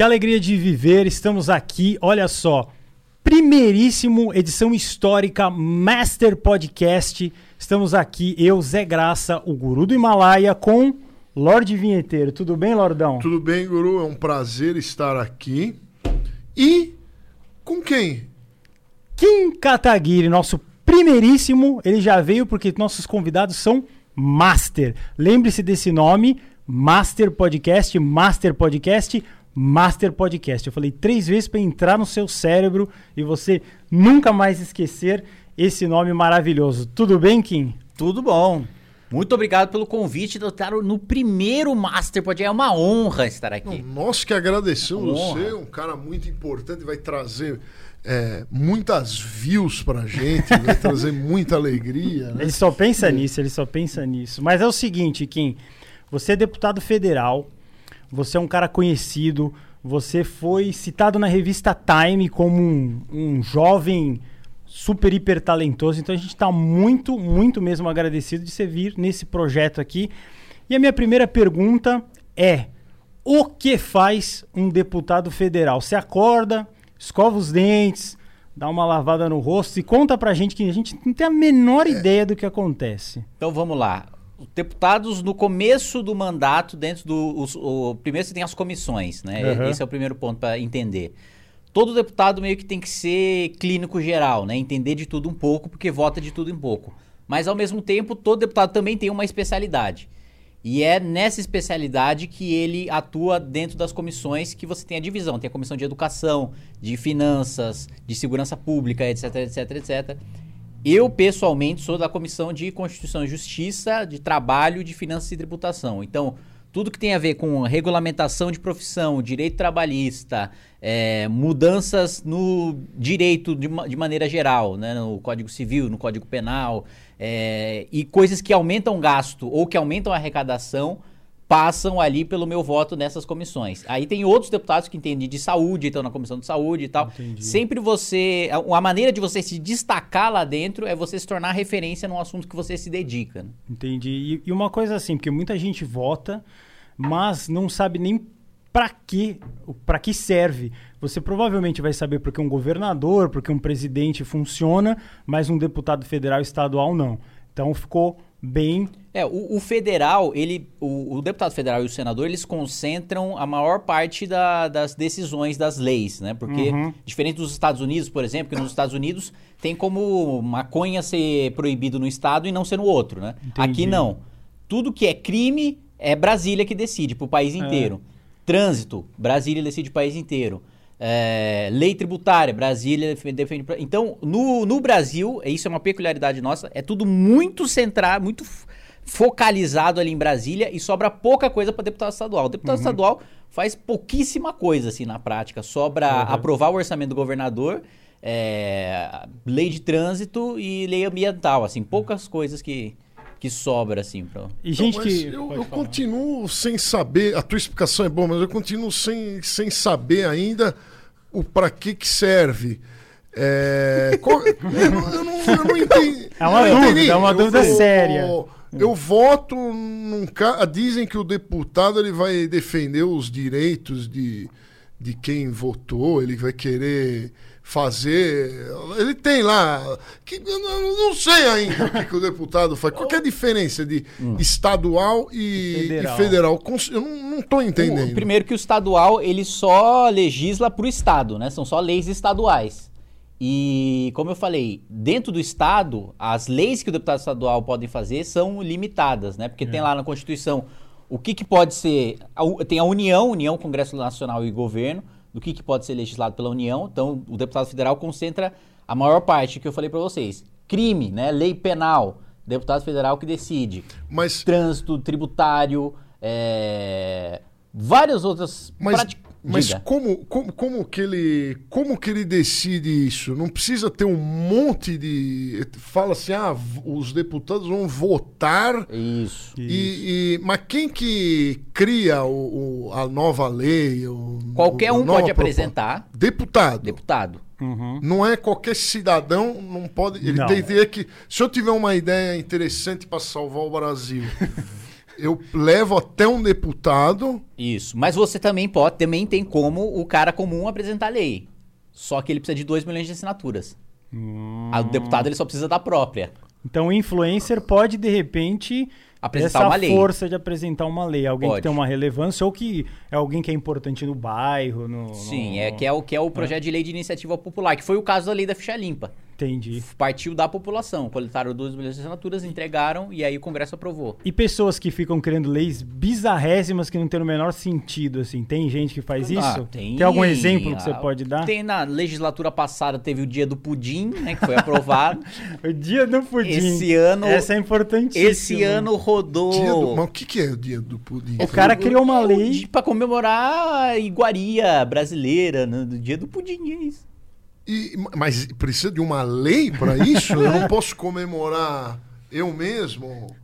Que alegria de viver, estamos aqui, olha só. Primeiríssimo edição histórica Master Podcast. Estamos aqui, eu, Zé Graça, o guru do Himalaia, com Lorde Vinheteiro. Tudo bem, Lordão? Tudo bem, guru? É um prazer estar aqui. E com quem? Kim Kataguiri, nosso primeiríssimo. Ele já veio porque nossos convidados são Master. Lembre-se desse nome, Master Podcast, Master Podcast, Master Podcast. Eu falei três vezes para entrar no seu cérebro e você nunca mais esquecer esse nome maravilhoso. Tudo bem, Kim? Tudo bom. Muito obrigado pelo convite de estar no primeiro Master Podcast. É uma honra estar aqui. Não, nós que agradecemos você, um cara muito importante, vai trazer é, muitas views pra gente, vai trazer muita alegria. Né? Ele só pensa nisso, ele só pensa nisso. Mas é o seguinte, Kim, você é deputado federal, você é um cara conhecido, você foi citado na revista Time como um, um jovem super, hiper talentoso. Então a gente está muito, muito mesmo agradecido de você vir nesse projeto aqui. E a minha primeira pergunta é: o que faz um deputado federal? Você acorda, escova os dentes, dá uma lavada no rosto e conta pra gente que a gente não tem a menor é. ideia do que acontece. Então vamos lá deputados no começo do mandato, dentro do. Os, o, primeiro você tem as comissões, né? Uhum. Esse é o primeiro ponto para entender. Todo deputado meio que tem que ser clínico geral, né? Entender de tudo um pouco, porque vota de tudo um pouco. Mas ao mesmo tempo, todo deputado também tem uma especialidade. E é nessa especialidade que ele atua dentro das comissões que você tem a divisão. Tem a comissão de educação, de finanças, de segurança pública, etc, etc, etc. Eu, pessoalmente, sou da Comissão de Constituição e Justiça, de Trabalho, de Finanças e Tributação. Então, tudo que tem a ver com regulamentação de profissão, direito trabalhista, é, mudanças no direito de, de, maneira geral, né, no Código Civil, no Código Penal, é, e coisas que aumentam gasto ou que aumentam a arrecadação, passam ali pelo meu voto nessas comissões. Aí tem outros deputados que entendem de saúde, estão na comissão de saúde e tal. Entendi. Sempre você. A maneira de você se destacar lá dentro é você se tornar referência num assunto que você se dedica. Né? Entendi. E, e uma coisa assim, porque muita gente vota, mas não sabe nem para que, para que serve. Você provavelmente vai saber porque um governador, porque um presidente funciona, mas um deputado federal estadual não. Então ficou bem. É, o, o federal, ele, o, o, deputado federal e o senador, eles concentram a maior parte da, das decisões das leis, né? Porque, uhum. diferente dos Estados Unidos, por exemplo, que nos Estados Unidos tem como maconha ser proibido no estado e não ser no outro, né? Entendi. Aqui não. Tudo que é crime é Brasília que decide para o país é. inteiro. É. Trânsito, Brasília decide o país inteiro. É, lei tributária, Brasília defende. Então, no, no Brasil, isso é uma peculiaridade nossa, é tudo muito centrado, muito focalizado ali em Brasília e sobra pouca coisa para deputado estadual. O deputado uhum. estadual faz pouquíssima coisa assim na prática, sobra uhum. aprovar o orçamento do governador, é, lei de trânsito e lei ambiental, assim, poucas coisas que que sobra, assim. Pra... E gente então, que. Eu, eu continuo sem saber, a tua explicação é boa, mas eu continuo sem, sem saber ainda o para que, que serve. É, qual, eu, não, eu, não, eu não entendi. É uma dúvida, é uma dúvida eu, séria. Eu, voto num cara. Dizem que o deputado ele vai defender os direitos de, de quem votou, ele vai querer fazer. Ele tem lá. Que, eu não sei ainda o que, que o deputado faz. Qual é a diferença de hum. estadual e federal? E federal? Eu não estou entendendo. O, primeiro que o estadual ele só legisla para o estado, né? São só leis estaduais. E, como eu falei, dentro do Estado, as leis que o deputado estadual pode fazer são limitadas, né? Porque é. tem lá na Constituição o que, que pode ser. Tem a União, União, Congresso Nacional e Governo do que, que pode ser legislado pela União. Então, o deputado federal concentra a maior parte que eu falei para vocês. Crime, né? lei penal, deputado federal que decide. Mas... Trânsito, tributário, é... várias outras... Mas... Mas como, como, como, que ele, como que ele decide isso? Não precisa ter um monte de. Fala assim, ah, os deputados vão votar. Isso. E, e mas quem que cria o, o a nova lei? O, Qualquer um pode apresentar. Deputado. Deputado. Uhum. Não é qualquer cidadão, não pode. Ele não. tem que. Se eu tiver uma ideia interessante para salvar o Brasil. eu levo até um deputado. Isso. Mas você também pode, também tem como o cara comum apresentar a lei. Só que ele precisa de 2 milhões de assinaturas. Hum. O deputado ele só precisa da própria. Então o influencer pode, de repente, apresentar uma lei. força de apresentar uma lei. Alguém Pode. que tem uma relevância ou que é alguém que é importante no bairro. No, Sim, no... é que é o que é o projeto é. de lei de iniciativa popular, que foi o caso da lei da ficha limpa. Entendi. Partiu da população. Coletaram 2 milhões de assinaturas, entregaram e aí o Congresso aprovou. E pessoas que ficam criando leis bizarrésimas que não tem o menor sentido, assim. Tem gente que faz ah, isso? Tem. Tem algum exemplo que você pode dar? Tem na legislatura passada, teve o dia do pudim, né? Que foi aprovado. o dia do pudim. Esse ano. Essa é importantíssima. Esse ano rodou. Do, mas o que, que é o dia do pudim? O cara criou uma lei. para comemorar a iguaria brasileira, né? do dia do pudim, é isso. E, mas precisa de uma lei para isso? Eu não posso comemorar eu mesmo?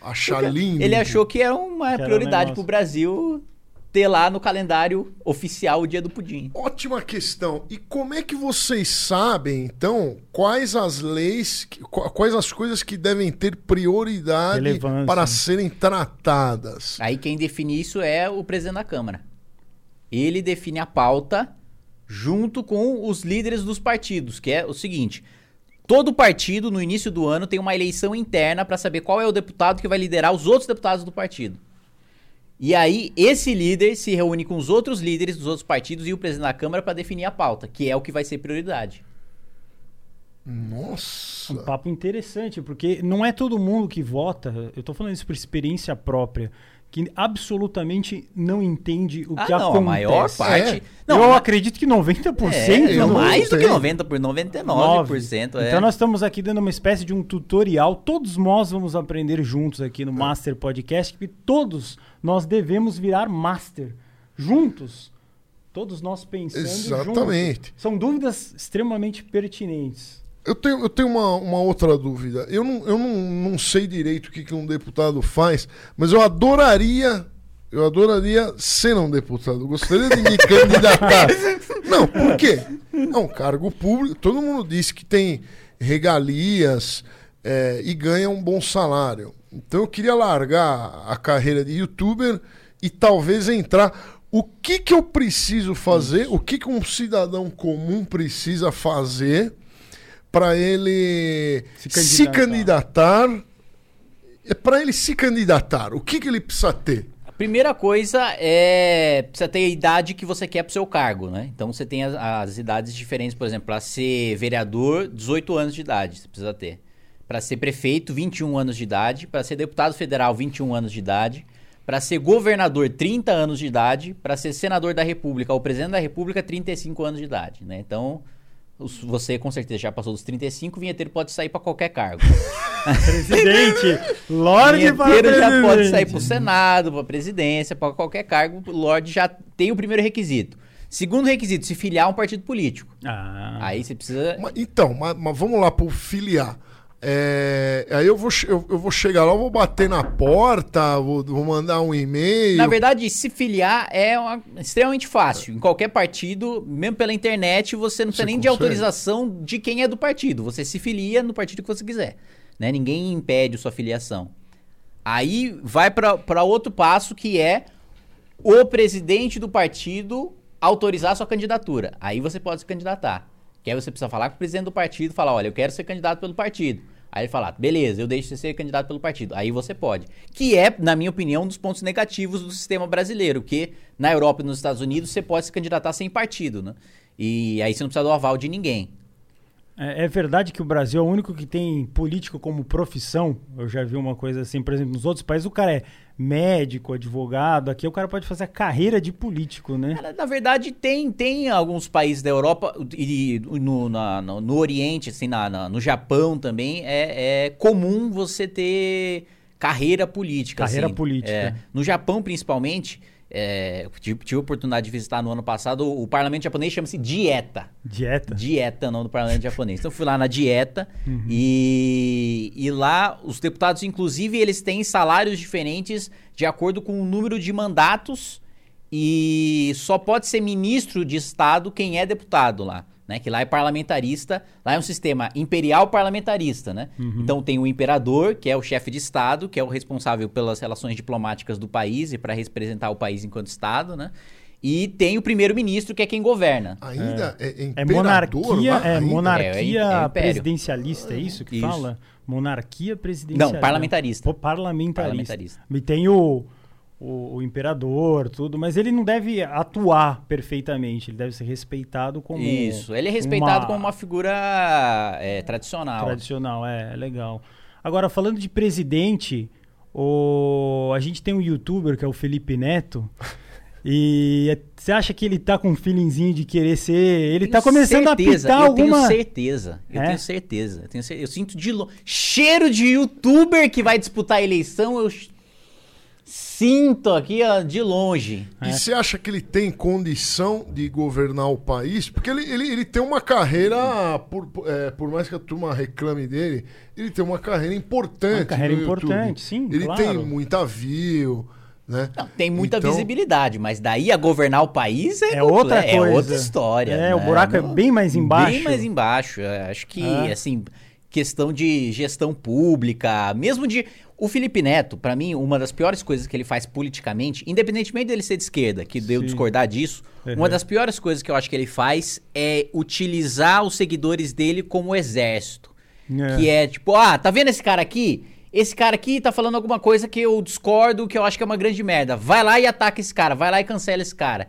Achar lindo? Ele achou que era uma que prioridade para o Brasil ter lá no calendário oficial o dia do pudim. Ótima questão. E como é que vocês sabem, então, quais as leis, quais as coisas que devem ter prioridade para serem tratadas? Aí quem define isso é o presidente da Câmara. Ele define a pauta junto com os líderes dos partidos, que é o seguinte: todo partido no início do ano tem uma eleição interna para saber qual é o deputado que vai liderar os outros deputados do partido. E aí esse líder se reúne com os outros líderes dos outros partidos e o presidente da Câmara para definir a pauta, que é o que vai ser prioridade. Nossa. Um papo interessante, porque não é todo mundo que vota. Eu estou falando isso por experiência própria que absolutamente não entende o ah, que não, acontece. A maior parte. É. Não, eu acredito que 90%. É, não, mais do que 90%, por 99%. É. Então nós estamos aqui dando uma espécie de um tutorial. Todos nós vamos aprender juntos aqui no é. Master Podcast, que todos nós devemos virar Master juntos. Todos nós pensando Exatamente. Juntos. São dúvidas extremamente pertinentes. Eu tenho, eu tenho uma, uma outra dúvida. Eu, não, eu não, não sei direito o que, que um deputado faz, mas eu adoraria. Eu adoraria ser um deputado. Eu gostaria de me candidatar. Não, por quê? É um cargo público. Todo mundo diz que tem regalias é, e ganha um bom salário. Então eu queria largar a carreira de youtuber e talvez entrar. O que, que eu preciso fazer? O que, que um cidadão comum precisa fazer? Para ele se candidatar. Se candidatar é para ele se candidatar, o que, que ele precisa ter? A primeira coisa é precisa ter a idade que você quer para o seu cargo, né? Então você tem as, as idades diferentes, por exemplo, para ser vereador, 18 anos de idade você precisa ter. Para ser prefeito, 21 anos de idade. Para ser deputado federal, 21 anos de idade. Para ser governador, 30 anos de idade. Para ser senador da República ou presidente da República, 35 anos de idade. Né? Então, você com certeza já passou dos 35, vinheteiro pode sair para qualquer cargo. presidente, Lorde para presidente. já pode sair para o Senado, para presidência, para qualquer cargo. O Lorde já tem o primeiro requisito. Segundo requisito, se filiar a um partido político. Ah. Aí você precisa. Então, mas, mas vamos lá para filiar. É, aí eu vou, eu, eu, vou chegar lá, vou bater na porta, vou, vou mandar um e-mail. Na verdade, se filiar é uma, extremamente fácil. Em qualquer partido, mesmo pela internet, você não precisa nem consegue. de autorização de quem é do partido. Você se filia no partido que você quiser. Né? Ninguém impede a sua filiação. Aí vai para outro passo que é o presidente do partido autorizar a sua candidatura. Aí você pode se candidatar. Que aí você precisa falar com o presidente do partido, falar, olha, eu quero ser candidato pelo partido. Aí ele fala, beleza, eu deixo você ser candidato pelo partido. Aí você pode. Que é, na minha opinião, um dos pontos negativos do sistema brasileiro, que na Europa e nos Estados Unidos você pode se candidatar sem partido, né? E aí você não precisa do aval de ninguém. É, é, verdade que o Brasil é o único que tem político como profissão. Eu já vi uma coisa assim, por exemplo, nos outros países o cara é médico, advogado. Aqui o cara pode fazer a carreira de político, né? na verdade, tem, tem alguns países da Europa e no, na, no, no, Oriente, assim, na, na, no Japão também, é, é comum você ter carreira política. Carreira assim. política. É, no Japão, principalmente, é, tive, tive a oportunidade de visitar no ano passado o, o parlamento japonês chama-se Dieta. Dieta? Dieta, não do parlamento japonês. Então fui lá na Dieta uhum. e, e lá os deputados, inclusive, eles têm salários diferentes de acordo com o número de mandatos e só pode ser ministro de Estado quem é deputado lá. Né? Que lá é parlamentarista, lá é um sistema imperial parlamentarista, né? Uhum. Então tem o imperador, que é o chefe de Estado, que é o responsável pelas relações diplomáticas do país e para representar o país enquanto Estado, né? E tem o primeiro-ministro, que é quem governa. Ainda é, é, É imperador monarquia, é monarquia É, é presidencialista, é isso que Isso. fala? Monarquia presidencialista. Não, parlamentarista. Pô, parlamentarista. Parlamentarista. E tem o, o, o imperador, tudo, mas ele não deve atuar perfeitamente, ele deve ser respeitado como Isso, ele é respeitado uma- como uma figura é, tradicional. tradicional, é, é legal. Agora, falando de presidente, o... a gente tem um youtuber que é o Felipe Neto. E é- você acha que ele tá com um feelingzinho de querer ser. Ele tá começando certeza, a pitar eu alguma. tenho certeza. Eu É? tenho certeza. Eu, tenho cer- eu sinto de lo... cheiro de youtuber que vai disputar a eleição. Eu sinto aqui ó, de longe. É. E você acha que ele tem condição de governar o país? Porque ele, ele, ele tem uma carreira, por, é, por mais que a turma reclame dele, ele tem uma carreira importante. Uma carreira YouTube. importante, sim, Ele claro. tem muita view, né? Não, tem muita Então, visibilidade, mas daí a governar o país é, É outra é coisa. outra história. É, o né? buraco é bem mais embaixo. Bem mais embaixo. É, Acho que, É. assim, questão de gestão pública, mesmo de. O Felipe Neto, pra mim, uma das piores coisas que ele faz politicamente, independentemente dele ser de esquerda, que deu discordar disso, Uhum. uma das piores coisas que eu acho que ele faz é utilizar os seguidores dele como exército. É. Que é tipo, ah, tá vendo esse cara aqui? Esse cara aqui tá falando alguma coisa que eu discordo, que eu acho que é uma grande merda. Vai lá e ataca esse cara, vai lá e cancela esse cara.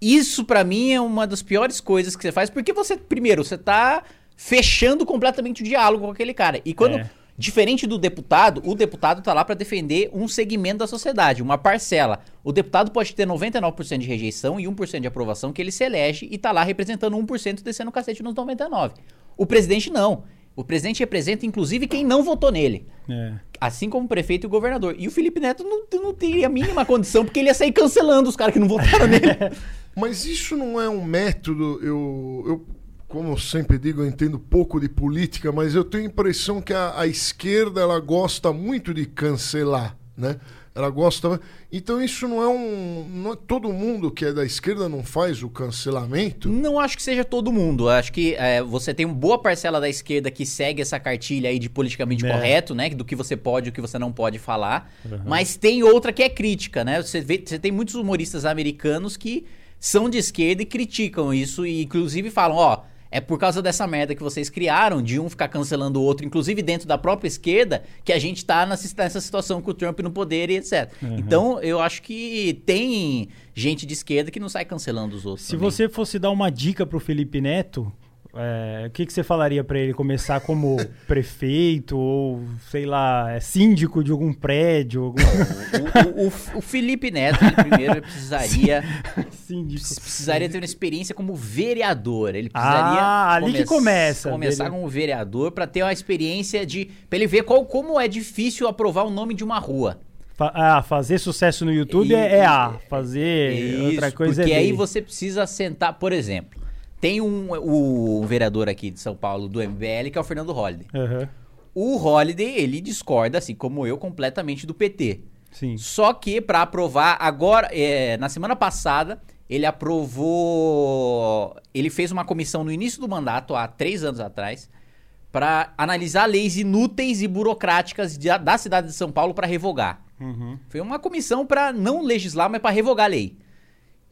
Isso pra mim é uma das piores coisas que você faz, porque você, primeiro, você tá fechando completamente o diálogo com aquele cara. E quando É. Diferente do deputado, o deputado tá lá pra defender um segmento da sociedade, uma parcela. O deputado pode ter 99% de rejeição e 1% de aprovação que ele se elege e tá lá representando 1% descendo o cacete nos 99. O presidente não. O presidente representa inclusive quem não votou nele. É. Assim como o prefeito e o governador. E o Felipe Neto não, não teria a mínima condição, porque ele ia sair cancelando os caras que não votaram nele. Mas isso não é um método. Eu, eu, como eu sempre digo, eu entendo pouco de política, mas eu tenho a impressão que a, a esquerda ela gosta muito de cancelar, né? Ela gosta. Então isso não é um. Não é, todo mundo que é da esquerda não faz o cancelamento. Não acho que seja todo mundo. Acho que é, você tem uma boa parcela da esquerda que segue essa cartilha aí de politicamente É. correto, né? Do que você pode e o que você não pode falar. Mas tem outra que é crítica, né? Você, vê, você tem muitos humoristas americanos que são de esquerda e criticam isso e inclusive falam, ó. É por causa dessa merda que vocês criaram, de um ficar cancelando o outro, inclusive dentro da própria esquerda, que a gente tá nessa, situação com o Trump no poder e etc. Então, eu acho que tem gente de esquerda que não sai cancelando os outros. Se também. você fosse dar uma dica pro Felipe Neto, é, o que, que você falaria pra ele? Começar como prefeito ou, sei lá, é, síndico de algum prédio? Algum... O, o- o- o Felipe Neto, ele primeiro ele precisaria, síndico. precisaria ter uma experiência como vereador. Ele precisaria Ah, ali que começa. começar Vere- como vereador para ter uma experiência de para ele ver qual, como é difícil aprovar o nome de uma rua. Ah, fazer sucesso no YouTube é, é A. Fazer outra Isso, coisa porque é B. aí você precisa sentar, por exemplo, tem um, o, um vereador aqui de São Paulo do MBL que é o Fernando Holliday. Aham, O Holliday, ele discorda, assim como eu, completamente do PT. Sim. Só que para aprovar agora, é, na semana passada, ele aprovou. Ele fez uma comissão no início do mandato, há três anos atrás, para analisar leis inúteis e burocráticas de- da cidade de São Paulo para revogar. Uhum. Foi uma comissão para não legislar, mas para revogar a lei.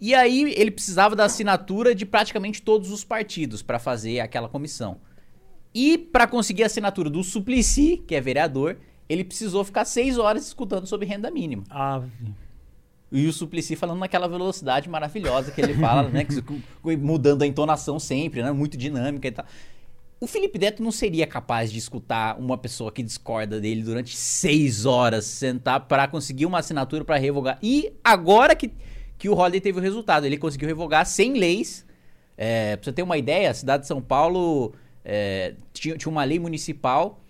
E aí ele precisava da assinatura de praticamente todos os partidos para fazer aquela comissão. E para conseguir a assinatura do Suplicy, que é vereador, ele precisou ficar seis horas escutando sobre renda mínima. Ave. E o Suplicy falando naquela velocidade maravilhosa que ele fala, né? mudando a entonação sempre, né? Muito dinâmica e tal. O Felipe Neto não seria capaz de escutar uma pessoa que discorda dele durante seis horas, sentar para conseguir uma assinatura para revogar. E agora que, que o Holiday teve o resultado, ele conseguiu revogar sem leis. É, pra você ter uma ideia, a cidade de São Paulo é, tinha, tinha uma lei municipal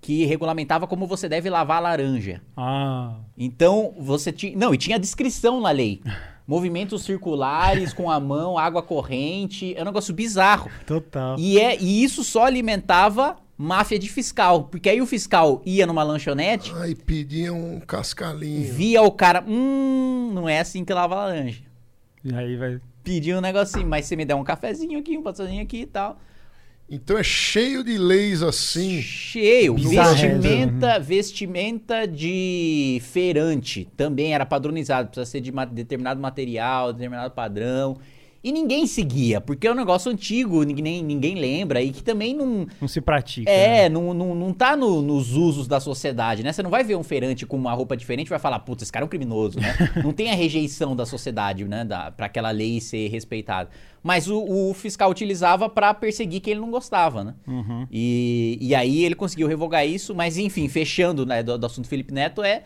que regulamentava como você deve lavar a laranja. Ah. Então, você tinha. Não, e tinha descrição na lei. Movimentos circulares com a mão, água corrente. É um negócio bizarro. Total. E, é, e isso só alimentava máfia de fiscal. Porque aí o fiscal ia numa lanchonete, Ai, pedia um cascalinho. via o cara. Hum, não é assim que lava laranja. E aí vai. pedir um negocinho, mas você me der um cafezinho aqui, um passarinho aqui e tal. Então é cheio de leis assim. Cheio. Vestimenta, vestimenta de feirante também era padronizado. Precisa ser de ma- determinado material, determinado padrão. E ninguém seguia, porque é um negócio antigo, ninguém, ninguém lembra e que também não. Não se pratica. né? É, não, não, não tá no- nos usos da sociedade, né? Você não vai ver um feirante com uma roupa diferente e vai falar, putz, esse cara é um criminoso, né? não tem a rejeição da sociedade, né? Da, pra aquela lei ser respeitada. Mas o, o fiscal utilizava pra perseguir quem ele não gostava, né? Uhum. E, e aí ele conseguiu revogar isso, mas enfim, fechando né, do, do assunto Felipe Neto, é.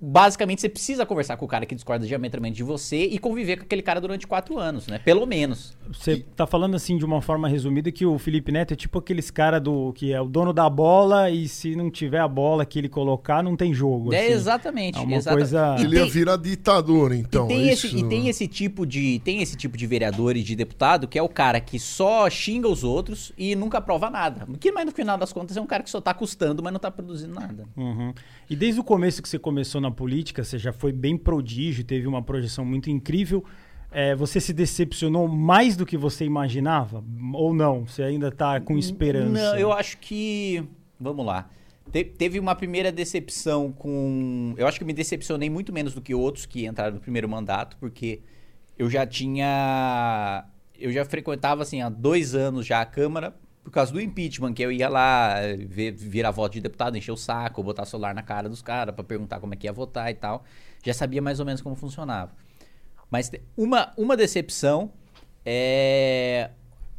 Basicamente, você precisa conversar com o cara que discorda diametralmente de você e conviver com aquele cara durante quatro anos, né? Pelo menos. Você tá falando assim de uma forma resumida que o Felipe Neto é tipo aqueles cara do que é o dono da bola e se não tiver a bola que ele colocar, não tem jogo. É assim. exatamente. É uma exata- coisa- E Ele ia tem- virar ditador, então. e, tem é esse, isso? e tem esse tipo de tem esse tipo de vereador e de deputado que é o cara que só xinga os outros e nunca prova nada. Que mas no final das contas é um cara que só tá custando, mas não tá produzindo nada. Uhum. E desde o começo que você começou na política, você já foi bem prodígio, teve uma projeção muito incrível. É, você se decepcionou mais do que você imaginava? Ou não? Você ainda tá com esperança? Não, eu acho que. Vamos lá. Te- teve uma primeira decepção com. Eu acho que me decepcionei muito menos do que outros que entraram no primeiro mandato, porque eu já tinha. Eu já frequentava, assim, há dois anos já a Câmara, por causa do impeachment, que eu ia lá ver, virar voto de deputado, encher o saco, botar celular na cara dos caras pra perguntar como é que ia votar e tal. Já sabia mais ou menos como funcionava. Mas uma, uma decepção é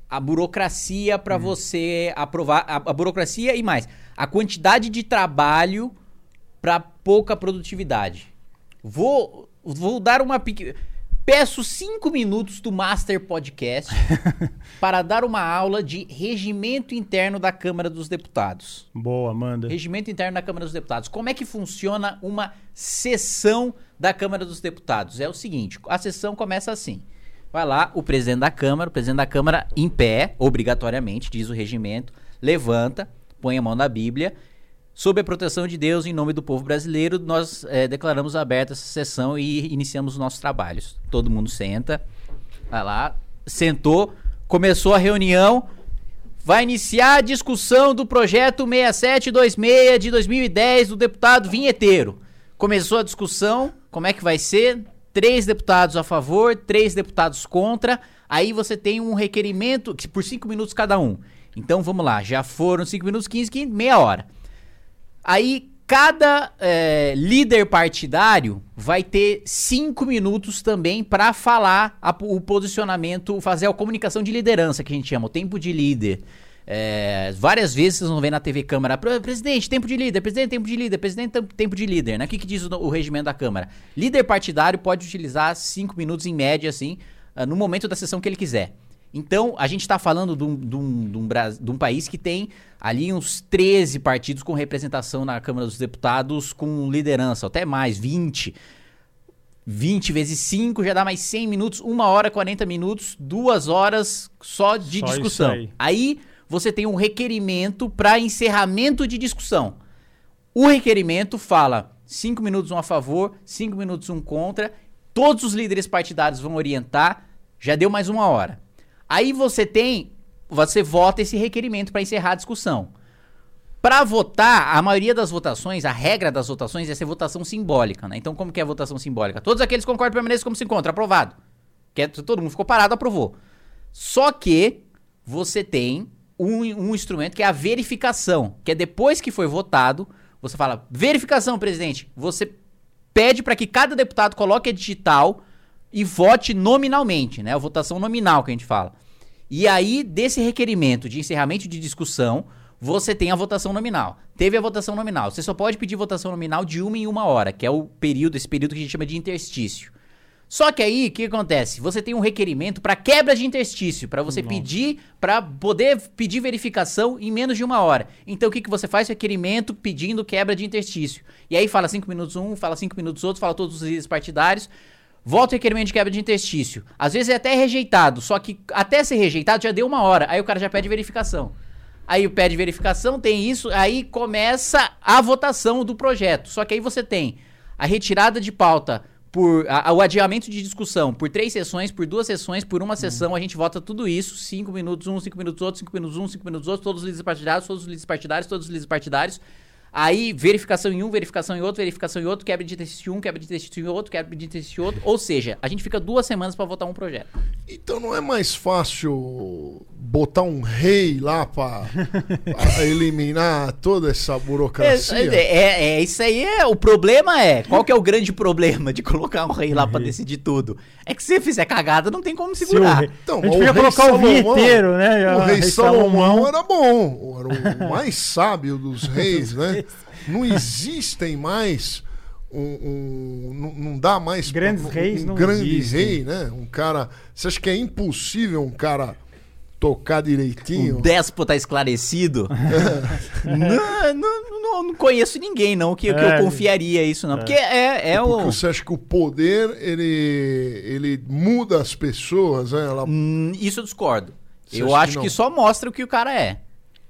a burocracia para você aprovar. A, a burocracia e mais. A quantidade de trabalho para pouca produtividade. Vou, vou dar uma pequena. Peço cinco minutos do Master Podcast para dar uma aula de regimento interno da Câmara dos Deputados. Boa, manda. Regimento interno da Câmara dos Deputados. Como é que funciona uma sessão da Câmara dos Deputados? É o seguinte: a sessão começa assim. Vai lá, o presidente da Câmara, o presidente da Câmara em pé, obrigatoriamente, diz o regimento, levanta, põe a mão na Bíblia. Sob a proteção de Deus, em nome do povo brasileiro, nós eh, declaramos aberta essa sessão e iniciamos os nossos trabalhos. Todo mundo senta, vai lá, sentou, começou a reunião, vai iniciar a discussão do projeto 6726 de 2010 do deputado Vinheteiro. Começou a discussão, como é que vai ser? Três deputados a favor, três deputados contra. Aí você tem um requerimento que por cinco minutos cada um. Então vamos lá, já foram cinco minutos, 15, 15 meia hora. Aí cada eh, líder partidário vai ter cinco minutos também para falar a- o posicionamento, fazer a comunicação de liderança que a gente chama, o tempo de líder. É, várias vezes vocês vão ver na TV Câmara, "Pre- presidente, tempo de líder, presidente, tempo de líder, presidente, tem- tempo de líder, né? O que, que diz o, o regimento da Câmara? Líder partidário pode utilizar cinco minutos em média, assim, ah, no momento da sessão que ele quiser. Então, a gente está falando de um, de, um, de, um, de um país que tem ali uns 13 partidos com representação na Câmara dos Deputados com liderança, até mais, 20. 20 vezes 5 já dá mais 100 minutos, 1 hora 40 minutos, 2 horas só de Só discussão. aí. Aí você tem um requerimento para encerramento de discussão. O requerimento fala 5 minutos um a favor, 5 minutos um contra. Todos os líderes partidários vão orientar. Já deu mais uma hora. Aí você tem, você vota esse requerimento para encerrar a discussão. Para votar, a maioria das votações, a regra das votações é ser votação simbólica, né? Então, como que é a votação simbólica? Todos aqueles que concordam permanecem como se encontra, aprovado. Que é- todo mundo ficou parado, aprovou. Só que você tem um, um instrumento que é a verificação, que é depois que foi votado, você fala, verificação, presidente. Você pede para que cada deputado coloque a digital e vote nominalmente, né? A votação nominal que a gente fala. E aí, desse requerimento de encerramento de discussão, você tem a votação nominal. Teve a votação nominal. Você só pode pedir votação nominal de uma em uma hora, que é o período, esse período que a gente chama de interstício. Só que aí, o que acontece? Você tem um requerimento para quebra de interstício, para você pedir, para poder pedir verificação em menos de uma hora. Então, o que, que você faz? Requerimento pedindo quebra de interstício. E aí fala cinco minutos um, fala cinco minutos outro, fala todos os líderes partidários. Volta o requerimento de quebra de interstício. Às vezes é até rejeitado, só que até ser rejeitado já deu uma hora. Aí o cara já pede verificação. Aí pede verificação, tem isso, aí começa a votação do projeto. Só que aí você tem a retirada de pauta por a, o adiamento de discussão por três sessões, por duas sessões, por uma sessão, a gente vota tudo isso, cinco minutos um, cinco minutos outro, cinco minutos um, cinco minutos outro, todos os líderes partidários, todos os líderes partidários, todos os líderes partidários. Aí, verificação em um, verificação em outro, verificação em outro, quebra de texto em um, quebra de texto em outro, quebra de texto em outro. Ou seja, a gente fica duas semanas para votar um projeto. Então não é mais fácil botar um rei lá para eliminar toda essa burocracia? É, é, é, isso aí é. O problema é. Qual que é o grande problema de colocar um rei lá para decidir tudo? É que se fizer cagada, não tem como segurar. Rei, então, a gente podia colocar Salomão, o vinheteiro, né? O rei, rei Salomão, Salomão era bom. Era o mais sábio dos reis, né? Não existem mais um, um, não, não, dá mais grandes um, reis um não grande existem. rei, né? Um cara, você acha que é impossível um cara tocar direitinho? Um déspota esclarecido? não, não, não, não, conheço ninguém não que, é, que eu é. confiaria isso não, é. porque é, é porque o você acha que o poder ele ele muda as pessoas, né? Ela... Hum, isso eu discordo. Você eu acho que, que só mostra o que o cara é.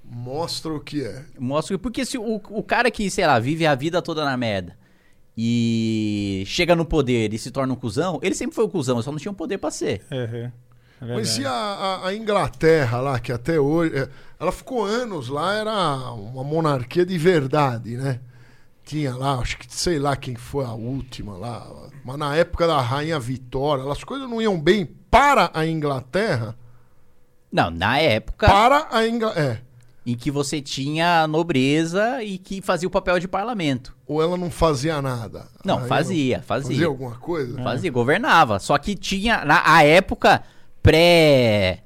Mostra o que é. Mostra porque se o, o cara que, sei lá, vive a vida toda na merda e chega no poder e se torna um cuzão, ele sempre foi um cuzão, só não tinha um poder pra ser. Uhum. É Mas e a, a, a, Inglaterra lá, que até hoje. É, ela ficou anos lá, era uma monarquia de verdade, né? Tinha lá, acho que sei lá quem foi a última lá. Mas na época da Rainha Vitória, as coisas não iam bem para a Inglaterra. Não, na época. Para a Inglaterra. É em que você tinha a nobreza e que fazia o papel de parlamento. Ou ela não fazia nada? Não, fazia, fazia. Fazia alguma coisa? Fazia, é. governava. Só que tinha, na a época pré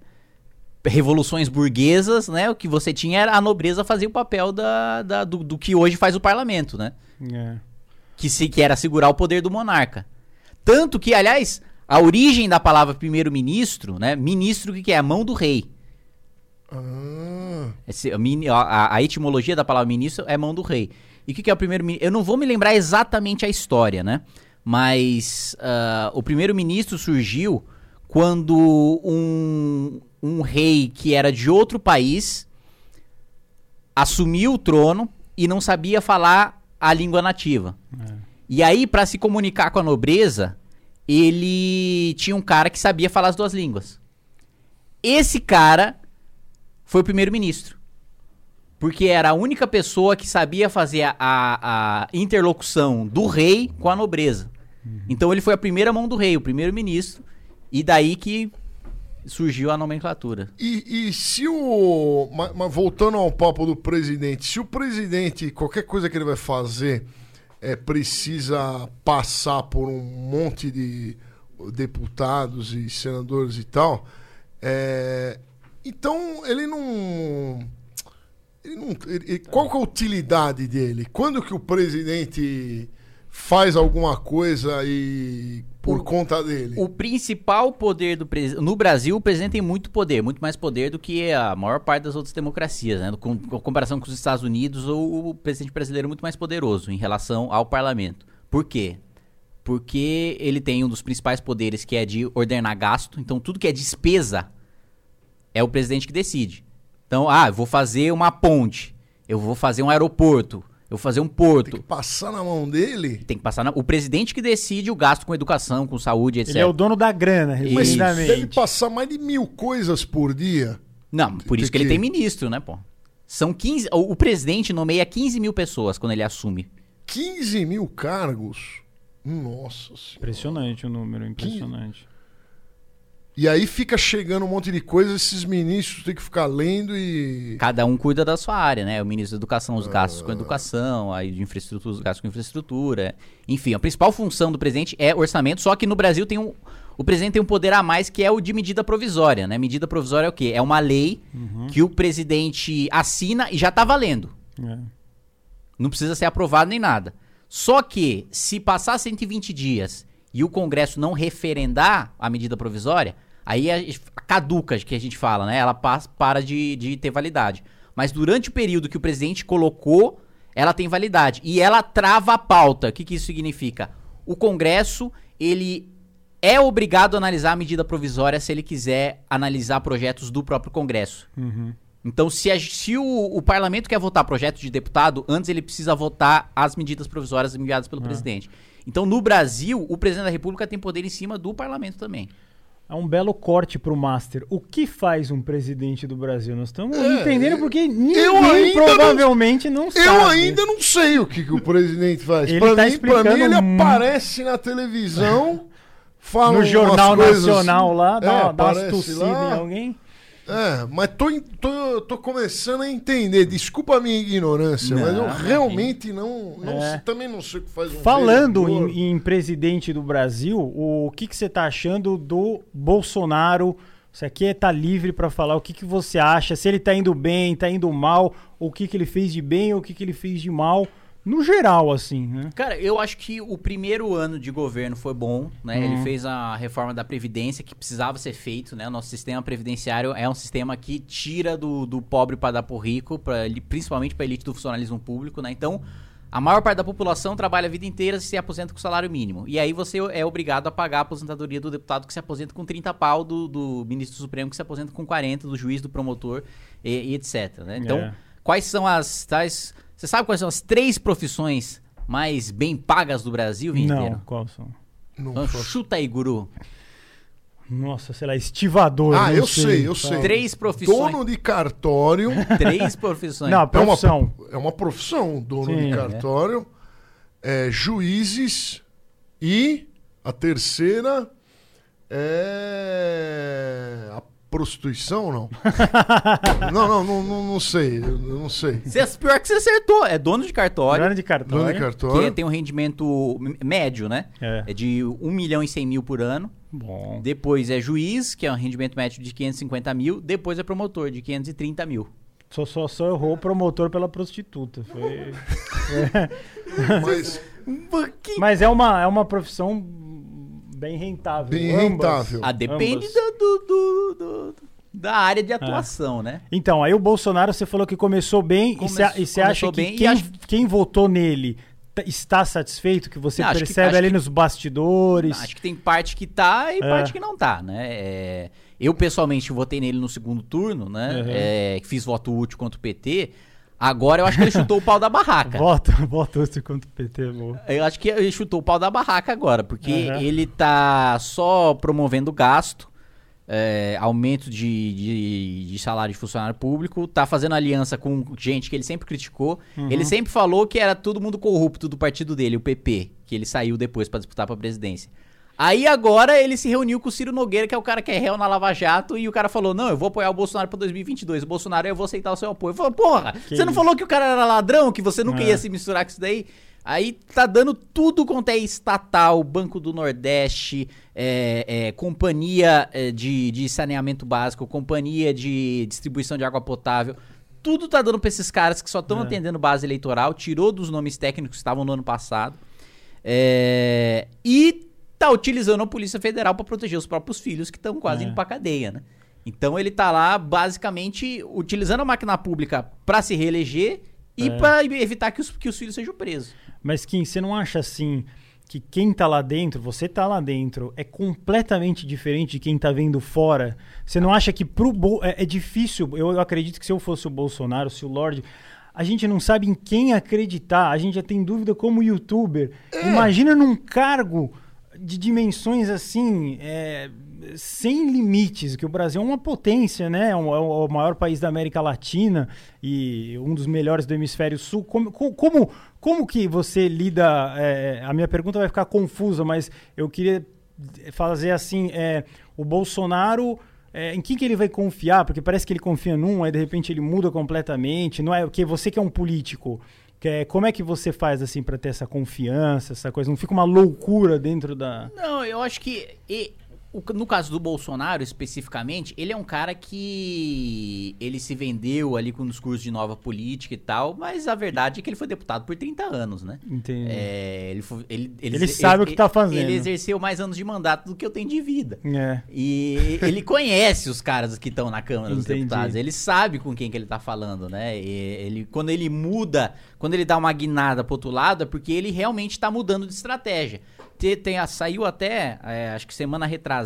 revoluções burguesas, né? O que você tinha era a nobreza fazia o papel da, da do, do, que hoje faz o parlamento, né? É. Que, se, que era segurar o poder do monarca. Tanto que, aliás, a origem da palavra primeiro-ministro, né? Ministro, o que, que é? A mão do rei. Ah. Esse, a, a, etimologia da palavra ministro é mão do rei. E o que, que, é o primeiro ministro? Eu não vou me lembrar exatamente a história, né? Mas uh, o primeiro ministro surgiu quando um, um rei que era de outro país assumiu o trono e não sabia falar a língua nativa. É. E aí, para se comunicar com a nobreza, ele tinha um cara que sabia falar as duas línguas. Esse cara foi o primeiro-ministro. Porque era a única pessoa que sabia fazer a, a, a interlocução do rei com a nobreza. Uhum. Então ele foi a primeira mão do rei, o primeiro-ministro. E daí que surgiu a nomenclatura. E, e se o. Mas, mas, voltando ao papo do presidente, se o presidente, qualquer coisa que ele vai fazer, é, precisa passar por um monte de deputados e senadores e tal, é, então, ele não. Ele não ele, qual que é a utilidade dele? Quando que o presidente faz alguma coisa e por o, conta dele? O principal poder do presidente. No Brasil, o presidente tem muito poder, muito mais poder do que a maior parte das outras democracias, né? Com, com comparação com os Estados Unidos, o, o presidente brasileiro é muito mais poderoso em relação ao parlamento. Por quê? Porque ele tem um dos principais poderes que é de ordenar gasto. Então, tudo que é despesa é o presidente que decide. Então, ah, eu vou fazer uma ponte, eu vou fazer um aeroporto, eu vou fazer um porto. Tem que passar na mão dele? Tem que passar na... O presidente que decide o gasto com educação, com saúde, etc. Ele é o dono da grana, Mas deve passar mais de mil coisas por dia. Não, por isso que, que ele tem ministro, né, pô? São 15... O presidente nomeia 15 mil pessoas quando ele assume. 15 mil cargos? Nossa senhora. Impressionante o número, impressionante. E aí fica chegando um monte de coisa, esses ministros têm que ficar lendo e. Cada um cuida da sua área, né? O ministro da Educação, os gastos com educação, aí de infraestrutura, os gastos com infraestrutura. Enfim, a principal função do presidente é orçamento, só que no Brasil tem um. O presidente tem um poder a mais que é o de medida provisória, né? Medida provisória é o quê? É uma lei uhum. que o presidente assina e já tá valendo. É. Não precisa ser aprovado nem nada. Só que, se passar 120 dias e o Congresso não referendar a medida provisória, Aí a, a caduca que a gente fala, né? Ela passa, para de, de ter validade. Mas durante o período que o presidente colocou, ela tem validade. E ela trava a pauta. O que, que isso significa? O Congresso, ele é obrigado a analisar a medida provisória se ele quiser analisar projetos do próprio Congresso. Uhum. Então, se, a- se o, o parlamento quer votar projeto de deputado, antes ele precisa votar as medidas provisórias enviadas Ah. pelo presidente. Então, no Brasil, o presidente da República tem poder em cima do parlamento também. É um belo corte pro Master. O que faz um presidente do Brasil? Nós estamos É, entendendo porque ninguém eu ainda não- provavelmente não, sabe. Eu ainda não sei o que, que o presidente faz. Ele pra, tá mim, mim, ele mu- aparece na televisão, fala No Jornal coisas- Nacional lá, dá, É, dá umas tossidas em alguém. É, mas tô, tô, tô começando a entender. Desculpa a minha ignorância, Não, mas eu realmente não, não É. também não sei o que faz um Falando em, em presidente do Brasil, o que, que você tá achando do Bolsonaro? Você aqui tá livre para falar o que, que você acha, se ele tá indo bem, tá indo mal, o que, que ele fez de bem, ou o que, que ele fez de mal, no geral, assim, né? Cara, eu acho que o primeiro ano de governo foi bom, né? Uhum. Ele fez a reforma da Previdência que precisava ser feito, né? O nosso sistema previdenciário é um sistema que tira do, do pobre para dar pro rico, pra, principalmente para elite do funcionalismo público, né? Então, a maior parte da população trabalha a vida inteira e se aposenta com salário mínimo. E aí você é obrigado a pagar a aposentadoria do deputado que se aposenta com 30 pau, do, do ministro supremo que se aposenta com 40, do juiz, do promotor e, e etc, né? Então, É. quais são as tais... Você sabe quais são as três profissões mais bem pagas do Brasil, Não, Vinheteiro? qual são? Não Então, chuta aí, guru. Nossa, sei lá, estivador. Ah, não eu sei, eu Fala. sei. Três profissões. Dono de cartório. Três profissões. Não, É uma, profissão. é uma profissão, dono Sim, de é. cartório. É, juízes e a terceira é a prostituição, não? não, não, não, não, não sei, eu não sei. Você, pior que você acertou. É dono de cartório. Grana de cartão. Dono de Que cartório. tem um rendimento médio, né? É. É de 1 milhão e 100 mil por ano. Bom. Depois é juiz, que é um rendimento médio de 550 mil. Depois é promotor, de 530 mil. Só, só, só errou o promotor pela prostituta. Foi... Mas Mas é uma, é uma profissão bem rentável. bem ambas. rentável. Ah, depende do, do- do- do- da área de atuação, né? Então, aí o Bolsonaro, você falou que começou bem Come- e você acha que bem e quem, acho- quem votou nele t- está satisfeito? Que você Não, que- percebe acho ali que- nos bastidores? Acho que tem parte que tá e É. parte que não tá, né? É, eu, pessoalmente, votei nele no segundo turno, né? Uhum. É, fiz voto útil contra o PT. Agora eu acho que ele chutou o pau da barraca. Vota, vota esse quanto PT, é bom. Eu acho que ele chutou o pau da barraca agora, porque Uhum. ele tá só promovendo gasto, é, aumento de, de, de salário de funcionário público, tá fazendo aliança com gente que ele sempre criticou. Uhum. Ele sempre falou que era todo mundo corrupto do partido dele, o PP, que ele saiu depois pra disputar pra presidência. Aí agora ele se reuniu com o Ciro Nogueira, que é o cara que é réu na Lava Jato, e o cara falou: Não, eu vou apoiar o Bolsonaro pra 2022. O Bolsonaro, eu vou aceitar o seu apoio. Falou: Porra, Que você não isso? falou que o cara era ladrão, que você nunca É. ia se misturar com isso daí? Aí tá dando tudo quanto é estatal, Banco do Nordeste, é, é, companhia é, de, de saneamento básico, companhia de distribuição de água potável. Tudo tá dando pra esses caras que só estão É. atendendo base eleitoral, tirou dos nomes técnicos que estavam no ano passado. É, e tá utilizando a Polícia Federal pra proteger os próprios filhos que estão quase É. indo pra cadeia, né? Então ele tá lá basicamente utilizando a máquina pública pra se reeleger e É. pra evitar que os, que os filhos sejam presos. Mas, Kim, você não acha assim que quem tá lá dentro, você tá lá dentro, é completamente diferente de quem tá vendo fora? Você não acha que pro Bol é, é difícil? Eu, eu acredito que se eu fosse o Bolsonaro, se o Lorde. A gente não sabe em quem acreditar, a gente já tem dúvida como youtuber. Imagina num cargo de dimensões assim, é, sem limites, que o Brasil é uma potência, né? É o, é maior país da América Latina e um dos melhores do hemisfério sul. Como, co- como, como que você lida? é, a minha pergunta vai ficar confusa, mas eu queria fazer assim: é, o Bolsonaro. é, em quem que ele vai confiar? Porque parece que ele confia num, aí de repente ele muda completamente. Não é porque você que é um político, é- como é que você faz assim para ter essa confiança, essa coisa? Não fica uma loucura dentro da. Não, eu acho que no caso do Bolsonaro especificamente, ele é um cara que ele se vendeu ali com um discurso de nova política e tal, mas a verdade é que ele foi deputado por 30 anos, né? Entendi. É, ele, foi- ele, Ele sabe o que tá fazendo. Ele exerceu mais anos de mandato do que eu tenho de vida. É. E ele conhece os caras que estão na Câmara dos Entendi. Deputados. Ele sabe com quem que ele tá falando, né? E ele, quando ele muda, quando ele dá uma guinada pro outro lado, é porque ele realmente tá mudando de estratégia. Te- Tem, a- saiu até, é, acho que semana retrasada,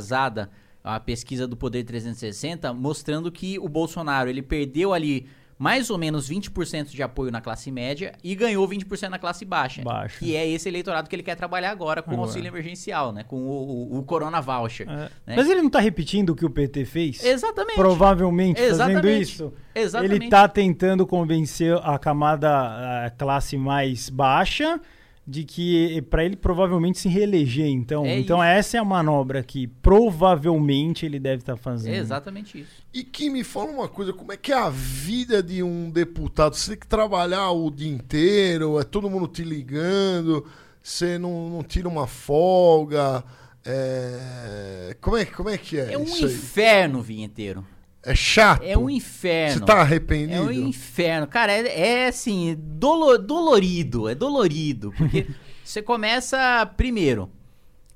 a pesquisa do Poder 360 mostrando que o Bolsonaro ele perdeu ali mais ou menos 20% de apoio na classe média e ganhou 20% na classe baixa. Baixa. Que é esse eleitorado que ele quer trabalhar agora com o auxílio emergencial, né? Com o, o, o Corona Voucher. É. né? Mas ele não tá repetindo o que o PT fez? Exatamente. Provavelmente fazendo Exatamente. isso. Exatamente. Ele tá tentando convencer a camada, a classe mais baixa, de que para ele provavelmente se reeleger. Então, É então isso. essa é a manobra que provavelmente ele deve estar fazendo. É exatamente isso. E que me fala uma coisa, como é que é a vida de um deputado? Você tem que trabalhar o dia inteiro, é todo mundo te ligando, você não, não tira uma folga. é, Como, é, como é que é, É um isso aí? inferno, vinheteiro. É chato? É um inferno. Você tá É arrependido? um inferno. Cara, é, é assim, dolo- dolorido. É dolorido. Porque você começa primeiro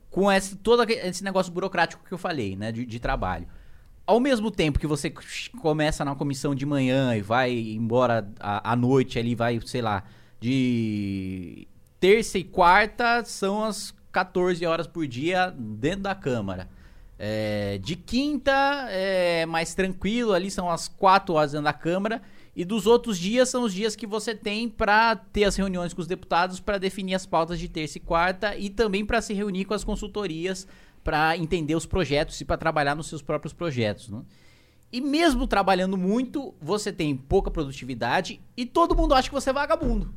com esse, todo esse negócio burocrático que eu falei, né? De, de trabalho. Ao mesmo tempo que você começa na comissão de manhã e vai embora à, à noite ali, vai, sei lá, de terça e quarta são as 14 horas por dia dentro da Câmara. É, de quinta é mais tranquilo, ali são as 4 horas da Câmara. E dos outros dias são os dias que você tem para ter as reuniões com os deputados para definir as pautas de terça e quarta e também para se reunir com as consultorias para entender os projetos e para trabalhar nos seus próprios projetos. né? E mesmo trabalhando muito, você tem pouca produtividade e todo mundo acha que você é vagabundo.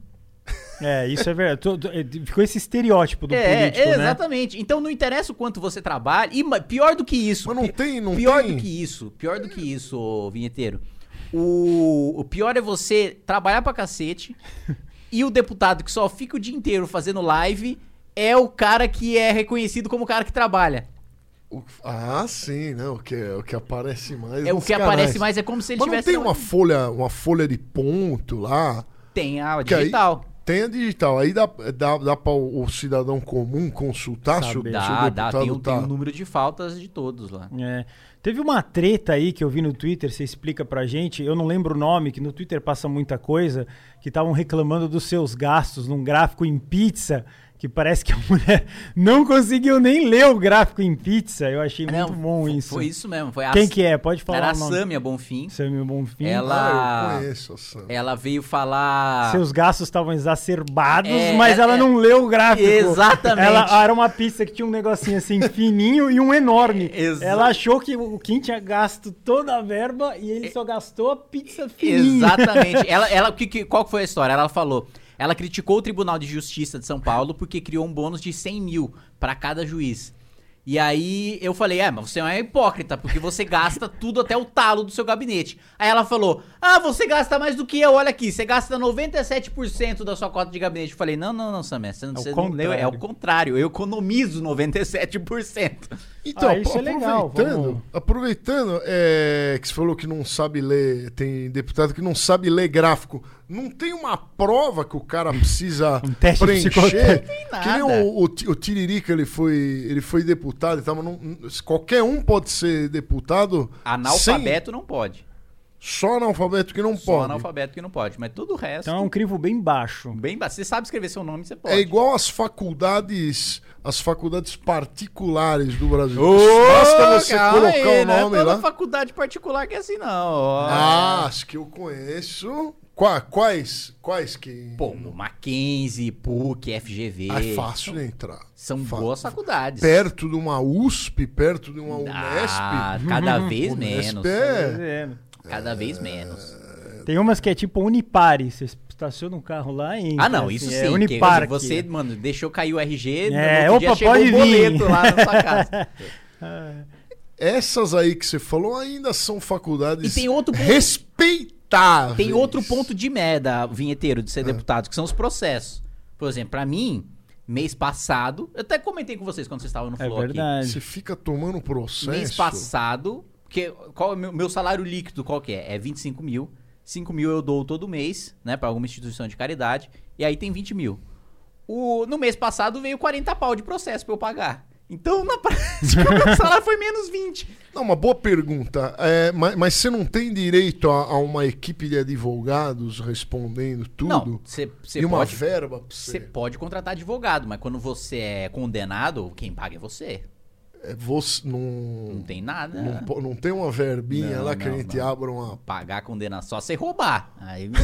É, isso é verdade. É, Ficou esse estereótipo do é, político, né? exatamente. Então não interessa o quanto você trabalha. E pior do que isso. Mas não tem- não pior tem- do que isso. Pior do que isso, ô, vinheteiro. O, o pior é você trabalhar pra cacete e o deputado que só fica o dia inteiro fazendo live é o cara que é reconhecido como o cara que trabalha. O- Ah, sim, né? O que, o que aparece mais. É o que canais. aparece mais, é como se ele Mas não tivesse. tem uma folha, uma folha de ponto lá? Tem a aí- digital. Tem a digital. Aí dá, dá, dá para o, cidadão comum consultar se o, se o Saber. Dá, dá. Tem, o- tá... tem o número de faltas de todos lá. É. Teve uma treta aí que eu vi no Twitter, você explica pra gente, eu não lembro o nome, que no Twitter passa muita coisa, que estavam reclamando dos seus gastos num gráfico em pizza, que parece que a mulher não conseguiu nem ler o gráfico em pizza. Eu achei muito Não, bom foi- isso. Foi isso mesmo. Foi a, Quem que é? Pode falar Era a. Sâmia Bonfim. Sammy Bonfim. Ela- Ah, eu conheço. Ela veio falar. Seus gastos estavam exacerbados, É, mas ela é- não leu o gráfico. Exatamente. Ela era uma pizza que tinha um negocinho assim fininho e um enorme. Exa- Ela achou que o Kim tinha gasto toda a verba e ele só gastou a pizza fininha. Exatamente. ela, ela, que, que- qual foi a história? Ela falou. Ela criticou o Tribunal de Justiça de São Paulo porque criou um bônus de 100 mil para cada juiz. E aí eu falei, é, mas você é hipócrita, porque você gasta tudo até o talo do seu gabinete. Aí ela falou, ah, você gasta mais do que eu, olha aqui, você gasta 97% da sua cota de gabinete. Eu falei, não, não, não, Samé, você, não- o você não leu, é o contrário. eu economizo 97%. Então, Ah, isso é legal, aproveitando, vamos- aproveitando é, que você falou que não sabe ler, tem deputado que não sabe ler gráfico. Não tem uma prova que o cara precisa Um teste preencher? Tem Que nem o, o, o Tiririca, ele foi, ele foi deputado e tal, mas não- não- qualquer um pode ser deputado Analfabeto não pode. sem- só analfabeto que não Só pode. analfabeto que não pode, mas todo o resto... Então é um crivo bem baixo. Bem, ba- você sabe escrever seu nome, você pode. É igual as faculdades, as faculdades particulares do Brasil. Ô, Basta você calma colocar aí, o não é nome toda lá. faculdade particular que é assim, não. Ah, as que eu conheço. Qua- Quais? Quais que. Pô, Mackenzie, PUC, FGV. Ah, é fácil de entrar. São Fa- boas faculdades. Perto de uma USP, perto de uma Unesp. Ah, cada vez Unesp menos. é- Cada vez menos. Tem umas que é tipo Unipare. Você estaciona um carro lá e entra, Ah, não, assim, isso é sim. que Unipar. você, mano, deixou cair o RG, É, no outro opa, pode o boleto vir. lá na sua casa. Essas aí que você falou ainda são faculdades E tem outro ponto- respeitáveis. Tem outro ponto de merda, vinheteiro, de ser deputado, que são os processos. Por exemplo, pra mim, mês passado, eu até comentei com vocês quando vocês estavam no É Flow aqui. verdade. Você fica tomando processo. Mês passado, que, qual é o meu, meu salário líquido, qual que é? É 25 mil. 5 mil eu dou todo mês, né, pra alguma instituição de caridade. E aí tem 20 mil. O, no mês passado veio 40 pau de processo pra eu pagar. Então, na prática, o meu salário foi menos 20. Não, uma boa pergunta. É, mas, mas você não tem direito a, a uma equipe de advogados respondendo tudo? Não, você e uma pode, verba pra você você? pode contratar advogado, mas quando você é condenado, quem paga é você. É, você, não, Não tem nada. não, não tem uma verbinha Não, lá que a não, gente não. abra uma. Pagar a condenação só você roubar. Aí,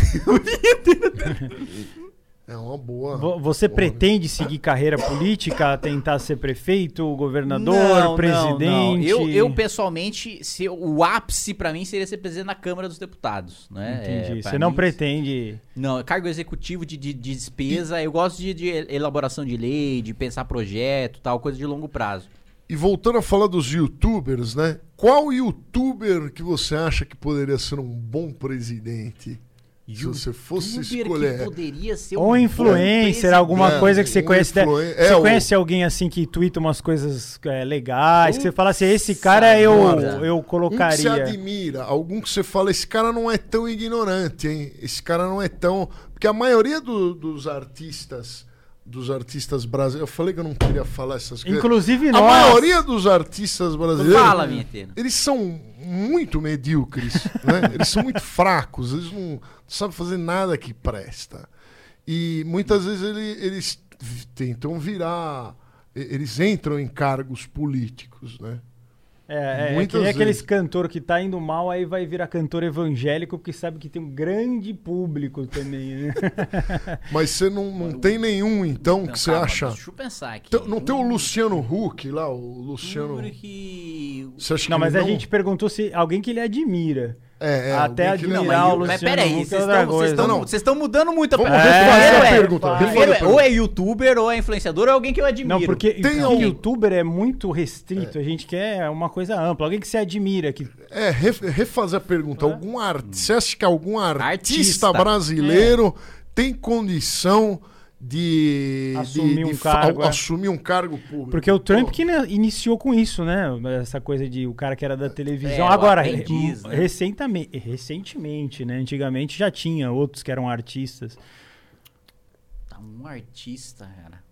É uma boa. Vo- Você boa. pretende seguir carreira política, tentar ser prefeito, governador, Não, presidente? não, não. Eu, eu, pessoalmente, se, o ápice pra mim seria ser presidente da Câmara dos Deputados. Né? Entendi. É, Você não mim, pretende. Não, cargo executivo de, de, de despesa, eu gosto de, de elaboração de lei, de pensar projeto, tal, coisa de longo prazo. E voltando a falar dos youtubers, né? Qual youtuber que você acha que poderia ser um bom presidente? Se você fosse escolher. que poderia ser um Ou influencer, alguma É, coisa que você um conhece. influen- Você é, o- conhece alguém assim que twitta umas coisas é, legais, que você fala assim, esse cara eu, eu Um que você colocaria. admira, algum que você fala, esse cara não é tão ignorante, hein? Esse cara não é tão. Porque a maioria do- dos artistas, dos artistas brasileiros. Eu falei que eu não queria falar essas coisas. Inclusive a nós. maioria dos artistas brasileiros. Fala, vinheteiro. Eles são muito medíocres, né? Eles são muito fracos, eles não sabem fazer nada que presta. E muitas vezes ele- eles tentam virar. Eles entram em cargos políticos, né? É, é, é que nem aqueles cantor que tá indo mal, aí vai virar cantor evangélico, porque sabe que tem um grande público também, né? Mas você não, não tem nenhum, então, Não, que você acha. Deixa eu pensar aqui. Tem- não tem o Um Luciano Huck lá, o Luciano. que... Você acha Não, que mas ele a gente perguntou se alguém que ele admira. É, é, até admirar mas, o mas Luciano peraí, Huck é vocês estão- mudando muito a Vamos pergunta. a é- pergunta, a primeiro é, pergunta. ou é youtuber, ou é influenciador, ou é alguém que eu admiro. Não, porque Tem algum- youtuber é muito restrito, a gente quer uma coisa ampla, alguém que se admira, que É, ref- refazer a pergunta. Algum art... Você acha que algum artista, Artista. brasileiro tem condição de Assumir de- um de cargo, é. assumir um cargo público? Porque o Trump Pô, que iniciou com isso, né? Essa coisa de o cara que era da televisão. É, Agora, aprendiz, re- né? recentemente, recentemente, né? Antigamente já tinha outros que eram artistas. Tá um artista, cara.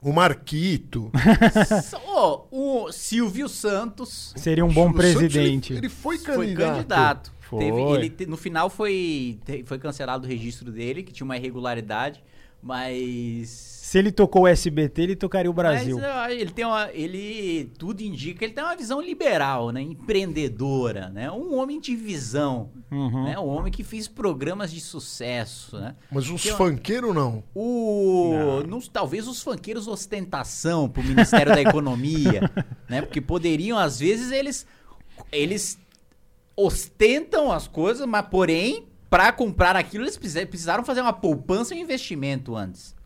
O Marquito. O Silvio Santos Seria um bom O Santos, presidente. Ele, ele foi foi candidato. candidato. Foi. Teve- ele no final foi, foi cancelado o registro dele, que tinha uma irregularidade, mas... Se ele tocou o SBT, ele tocaria o Brasil. Mas ele tem uma, ele tudo indica que ele tem uma visão liberal, né, empreendedora, né, um homem de visão, Uhum. né, um homem que fez programas de sucesso, né. Mas os funkeiros não. O nos- talvez os funkeiros ostentação pro Ministério da Economia, né, porque poderiam às vezes eles eles ostentam as coisas, mas porém para comprar aquilo eles precisa- precisaram fazer uma poupança e um investimento antes.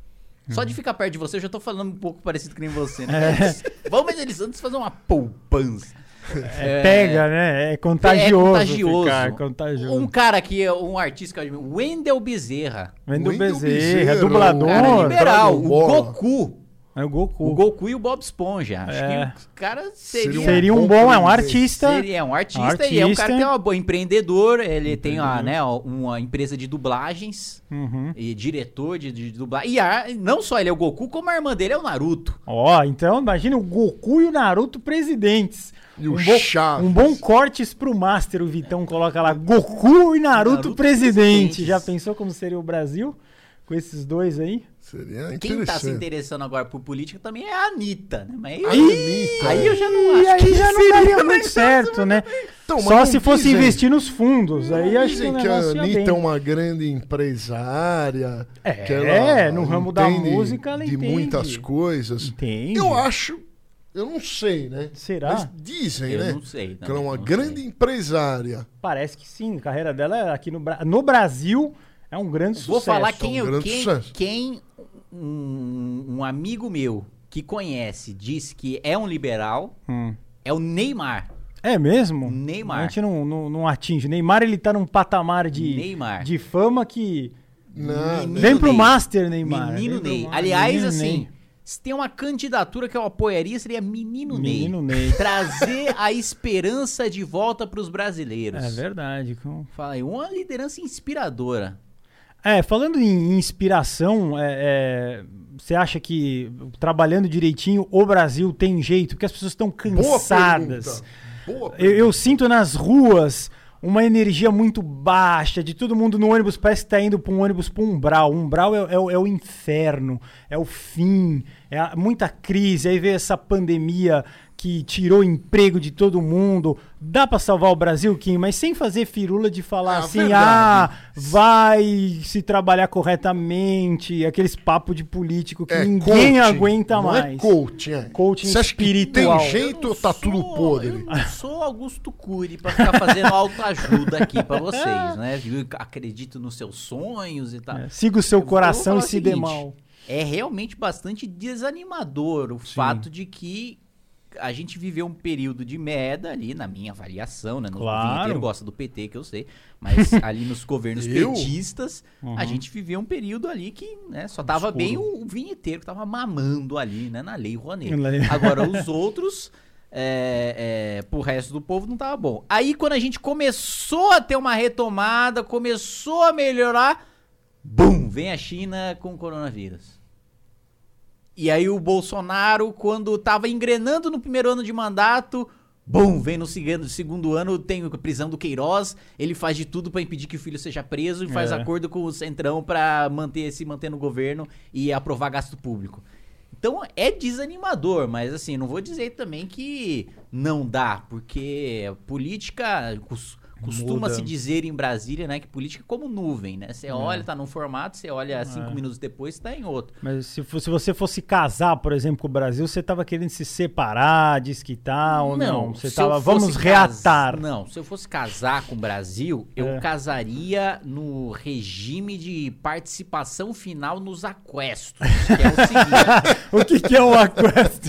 Só Uhum. de ficar perto de você, eu já tô falando um pouco parecido que nem você, É. né? Eles- Vamos eles antes fazer uma poupança. É, pega, né? É contagioso. É contagioso. Ficar, contagioso. Um cara que é um artista que eu admiro, Wendel Bezerra. Wendel Wendel Bezerra, Bezerra, dublador. o Cara liberal, o. Goku. É o Goku. O Goku e o Bob Esponja. Acho É. que o cara seria. Seria Seria um bom bom, é um presidente. artista. seria um artista, e é um cara que tem uma boa empreendedor, ele tem uma, né, uma empresa de dublagens Uhum. e diretor de, de dublagem. E a- não só ele é o Goku, como a irmã dele é o Naruto. Ó, então imagina o Goku e o Naruto presidentes. E o um, bom, Chaves. um bom cortes pro Master, o Vitão coloca lá Goku e Naruto, Naruto presidente. presidentes. Já pensou como seria o Brasil com esses dois aí? Seria Quem tá se interessando agora por política também é a Anitta, né? Mas aí, Anitta, aí é. eu já não E acho aí que já não seria daria muito certo, né? Então, Só não se fosse dizem- investir nos fundos. Aí acho que que a Anitta é uma grande empresária. É, que ela no ramo da entende música ela De entende. muitas coisas. Entende? Eu acho, eu não sei, né? Será? Mas dizem, Eu né? não sei. Que ela é uma não grande sei. empresária. Parece que sim. A carreira dela é aqui no, no Brasil é um grande Vou sucesso. falar quem, um eu, quem, quem um, um amigo meu que conhece disse que é um liberal Hum. é o Neymar. É mesmo? Neymar. A gente não, não, não atinge. Neymar, ele tá num patamar de, Neymar. de fama que... Não, Menino Vem pro Ney. Master, Neymar. Menino Ney. Aliás, Menino assim, Ney. se tem uma candidatura que eu apoiaria, seria Menino, Menino Ney. Ney. Trazer a esperança de volta pros brasileiros. É verdade. com- Fala aí, uma liderança inspiradora. É, falando em inspiração, é, é, você acha que trabalhando direitinho o Brasil tem jeito? Porque as pessoas estão Boa cansadas. pergunta. Boa Eu, eu sinto nas ruas uma energia muito baixa, de todo mundo no ônibus, parece que tá indo para um ônibus para um umbral. Umbral é, é, é, o inferno, é o fim, é muita crise. Aí veio essa pandemia que tirou emprego de todo mundo. Dá para salvar o Brasil, Kim, mas sem fazer firula de falar é, assim, verdade. ah, vai se trabalhar corretamente, aqueles papos de político que é, ninguém coaching, aguenta não é mais. É coaching, é. Coaching Você acha espiritual. que tem jeito ou tá sou, tudo podre? Eu não sou Augusto Cury para ficar fazendo autoajuda aqui para vocês, né? Eu acredito nos seus sonhos e tal. É, siga o seu eu coração e se dê mal. É realmente bastante desanimador o Sim. fato de que a gente viveu um período de merda ali, na minha avaliação, né? No claro. inteiro gosta do PT, que eu sei. Mas ali nos governos petistas, uhum. a gente viveu um período ali que né, só tava Escuro. bem o, o vinheteiro que tava mamando ali, né? Na Lei Rouanet. Agora, os outros... É, é, pro resto do povo não tava bom. Aí quando a gente começou a ter uma retomada, começou a melhorar, bum, vem a China com o coronavírus. E aí o Bolsonaro, quando tava engrenando no primeiro ano de mandato, bum, vem no segundo, segundo ano, tem a prisão do Queiroz, ele faz de tudo para impedir que o filho seja preso e faz é. acordo com o Centrão para manter se manter no governo e aprovar gasto público. Então é desanimador, mas assim, não vou dizer também que não dá, porque política, se dizer em Brasília, né, que política é como nuvem, né? Você é. olha, tá num formato, você olha cinco é. minutos depois, está em outro. Mas se, se você fosse casar, por exemplo, com o Brasil, você estava querendo se separar, desquitar ou não? não? Você tava, vamos reatar. Cas... Não, se eu fosse casar com o Brasil, eu é. casaria no regime de participação final nos aquestos, que é o seguinte. o que, que é um aquesto?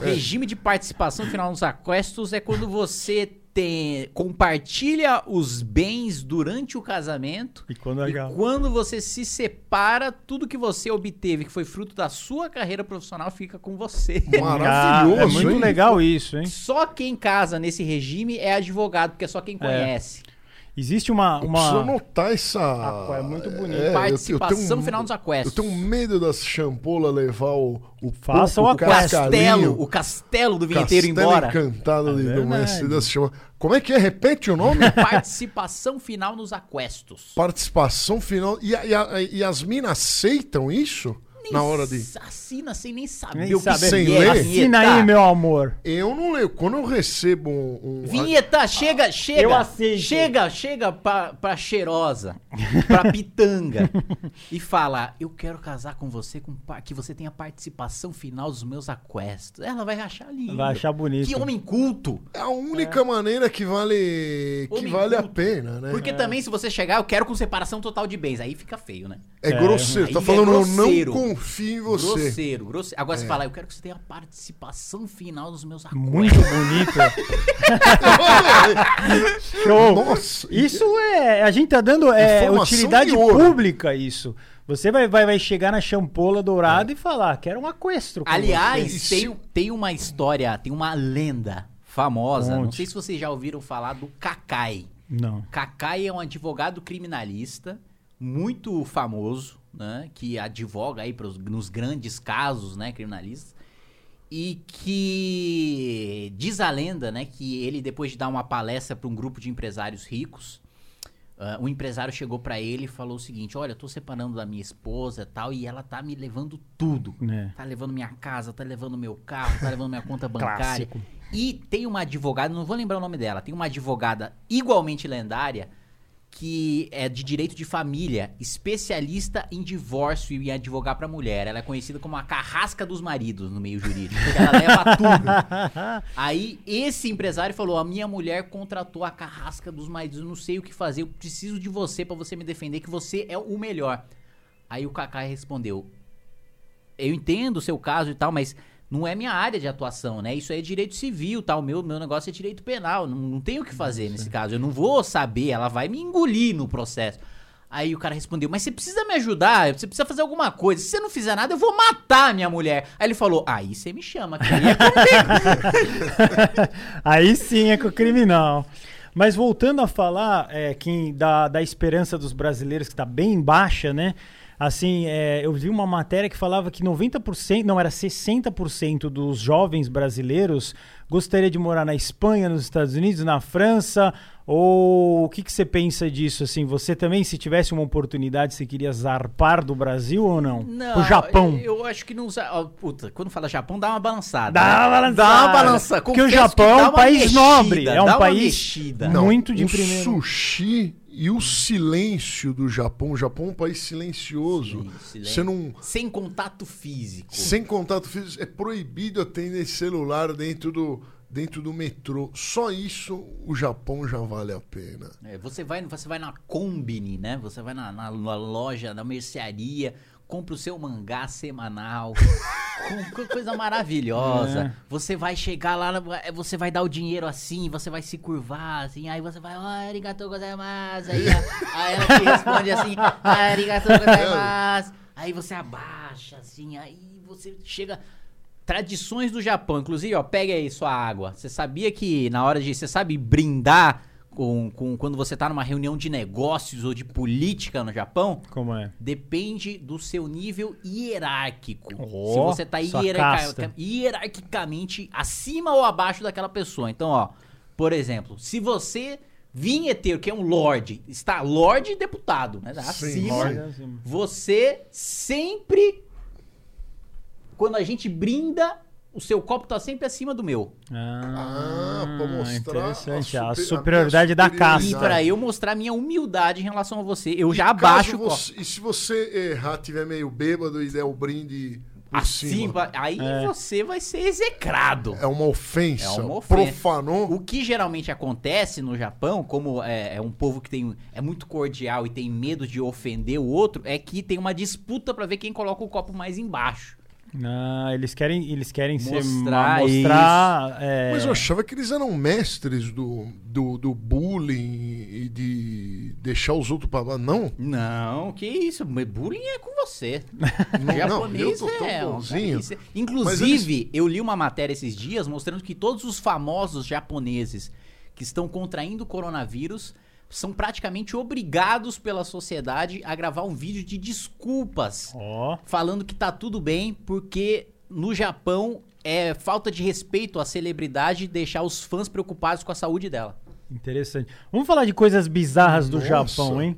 regime de participação final nos aquestos é quando você tem, compartilha os bens durante o casamento. E quando, e quando você se separa, tudo que você obteve, que foi fruto da sua carreira profissional, fica com você. Maravilhoso. é muito legal isso, hein? Só quem casa nesse regime é advogado, porque é só quem é. conhece. É. Existe uma. uma... Eu preciso notar essa. Ah, é muito bonito. É, Participação eu, eu um, final dos aquestos. Eu tenho medo das champolas levar o. o Faça o, o castelo. O castelo do vinheteiro embora. encantado é do mestre das chama. Como é que é? Repete o nome? Participação final nos aquestos. Participação final. E, e, e as minas aceitam isso? Nem na hora de. Assina sem nem saber nem o que. Sem ler. Assina aí, meu amor. Eu não leio. Quando eu recebo um. um... Vinheta, chega, chega. Eu aceito. Chega, chega pra, pra cheirosa, pra pitanga. e fala: Eu quero casar com você, com que você tenha participação final dos meus aquestos. Ela vai achar lindo. Vai achar bonito. Que homem culto. É a única é. maneira que vale. que homem vale culto. a pena, né? Porque é. também, se você chegar, eu quero com separação total de bens. Aí fica feio, né? É, é. grosseiro. Tá falando, é grosseiro. não confio em você. Grosseiro, grosseiro. Agora é. você fala, eu quero que você tenha participação final dos meus acordos. Muito bonito. Show. Nossa. Isso é. A gente tá dando é, utilidade pública, isso. Você vai, vai, vai chegar na champola dourada é. e falar, quero um aquestro. Aliás, tem, tem uma história, tem uma lenda famosa. Onde? Não sei se vocês já ouviram falar do Kakai. Não. Kakai é um advogado criminalista muito famoso né, que advoga aí pros, nos grandes casos, né, criminalistas, e que diz a lenda, né, que ele depois de dar uma palestra para um grupo de empresários ricos, uh, um empresário chegou para ele e falou o seguinte: "Olha, eu tô separando da minha esposa, tal, e ela tá me levando tudo. É. Tá levando minha casa, tá levando meu carro, tá levando minha conta bancária". E tem uma advogada, não vou lembrar o nome dela, tem uma advogada igualmente lendária que é de direito de família, especialista em divórcio e em advogar para mulher. Ela é conhecida como a carrasca dos maridos no meio jurídico. Ela leva tudo. Aí esse empresário falou: "A minha mulher contratou a carrasca dos maridos, eu não sei o que fazer, eu preciso de você para você me defender que você é o melhor". Aí o Kaká respondeu: "Eu entendo o seu caso e tal, mas não é minha área de atuação, né? Isso é direito civil, tal. Tá? Meu, meu negócio é direito penal. Não, não tenho o que fazer Nossa. nesse caso. Eu não vou saber, ela vai me engolir no processo. Aí o cara respondeu: Mas você precisa me ajudar, você precisa fazer alguma coisa. Se você não fizer nada, eu vou matar minha mulher. Aí ele falou: Aí você me chama, que aí é comigo. aí sim é com o criminal. Mas voltando a falar é, que da, da esperança dos brasileiros, que está bem baixa, né? Assim, é, eu vi uma matéria que falava que 90%, não, era 60% dos jovens brasileiros gostaria de morar na Espanha, nos Estados Unidos, na França Ou o que, que você pensa disso? Assim, você também, se tivesse uma oportunidade, você queria zarpar do Brasil ou não? Não, o Japão. Eu, eu acho que não ó, puta, quando fala Japão, dá uma balançada. Dá né? uma balançada. Dá uma balançada. Porque o Japão que é um país mexida, nobre, é um país- mexida. Não. Muito de o primeiro. sushi e o silêncio do Japão. O Japão é um país silencioso. Sim, silêncio. Você não. Sem contato físico. Sem contato físico, é proibido atender celular dentro do, dentro do metrô. Só isso o Japão já vale a pena. É, você, vai, você vai na Combine, né? Você vai na, na- na loja, na mercearia, compra o seu mangá semanal. com, coisa maravilhosa. É. Você vai chegar lá, é, você vai dar o dinheiro assim, você vai se curvar assim, aí você vai, "Ah, arigatou gozaimasu. Aí, aí ela te responde assim, "Ah, arigatou gozaimasu. Aí você abaixa assim, aí você chega. Tradições do Japão, inclusive, ó, pega aí sua água. Você sabia que na hora de, você sabe, brindar com, com quando você tá numa reunião de negócios ou de política no Japão? Como é? Depende do seu nível hierárquico. Ó, Se você tá casta. hierarquicamente acima ou abaixo daquela pessoa. Então, ó, por exemplo, se você vinheteiro, que é um lord, está lord e deputado, né? Acima. assim. Você sempre quando a gente brinda, o seu copo tá sempre acima do meu. Ah, Ah, pra mostrar interessante. a A, super- a superioridade da minha E pra eu mostrar minha humildade em relação a você, eu já E abaixo o caso copo. você- E se você errar, tiver meio bêbado e der o brinde Assim, cima? aí É. você vai ser execrado. É uma ofensa. É uma ofensa. Profanou. O que geralmente acontece no Japão, como é, é um povo que tem, é muito cordial e tem medo de ofender o outro, é que tem uma disputa pra ver quem coloca o copo mais embaixo. Ah, eles querem, eles querem ser Mostrar mostrar. é, Mas eu achava que eles eram mestres do, do, do bullying e de deixar os outros pra baixo. Não? Não, que isso, bullying é com você. Não, japonês não, eu tô tão é um bonzinho. que- Inclusive, eu li uma matéria esses dias mostrando que todos os famosos japoneses que estão contraindo o coronavírus são praticamente obrigados pela sociedade a gravar um vídeo de desculpas, Ó, falando que tá tudo bem, porque no Japão é falta de respeito à celebridade deixar os fãs preocupados com a saúde dela. interessante. Vamos falar de coisas bizarras do Nossa. Japão, hein?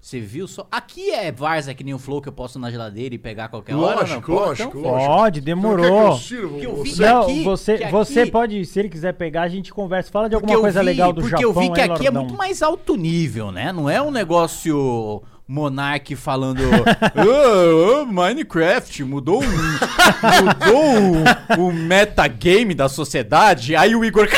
Você viu só? Aqui é Varza que nem o Flow que eu posso na geladeira e pegar a qualquer hora, não? Lógico, Pode? lógico, Então, lógico. Pode, demorou. quer que eu sirva Que eu vi você? Não, aqui- você, que aqui- você pode, se ele quiser pegar, a gente conversa. Fala de alguma Porque coisa vi- legal do porque Japão. eu vi que hein, aqui é Lordão? muito mais alto nível, né? Não é um negócio Monark falando "Ah, ah, Minecraft mudou, o- mudou o, o metagame da sociedade. Aí o Igor.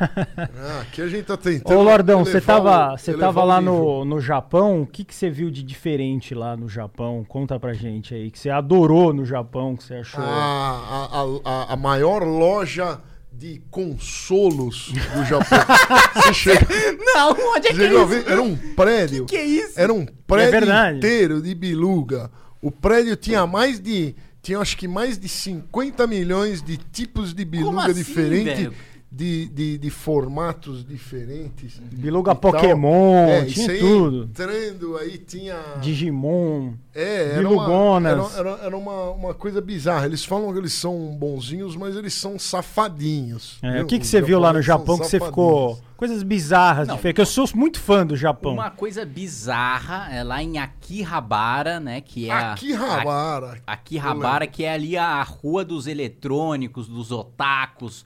Ah, aqui a gente tá tentando. Ô, Lordão, você tava, o- você tava lá no, no Japão. O que, que você viu de diferente lá no Japão? Conta pra gente aí. Que você adorou no Japão, que você achou. a, a, a, a maior loja de consolos do Japão. Você chega, Não, onde é que você é isso? Era um prédio. Que é isso? Era um prédio verdade. inteiro de biluga. O prédio tinha mais de. Tinha acho que mais de 50 milhões de tipos de biluga assim, diferentes. De, de, de formatos diferentes. Biluga. Pokémon, É, tinha tudo. Entrando aí tinha. Digimon. É, era, uma, Bilugonas. era, era, era uma, uma coisa bizarra. Eles falam que eles são bonzinhos, mas eles são safadinhos. É, o que, que você viu lá no Japão que você ficou. Coisas bizarras, Não. diferentes. Que eu sou muito fã do Japão. Uma coisa bizarra é lá em Akihabara, né? Que é a- Akihabara. a- Akihabara, que é ali a rua dos eletrônicos, dos otakus.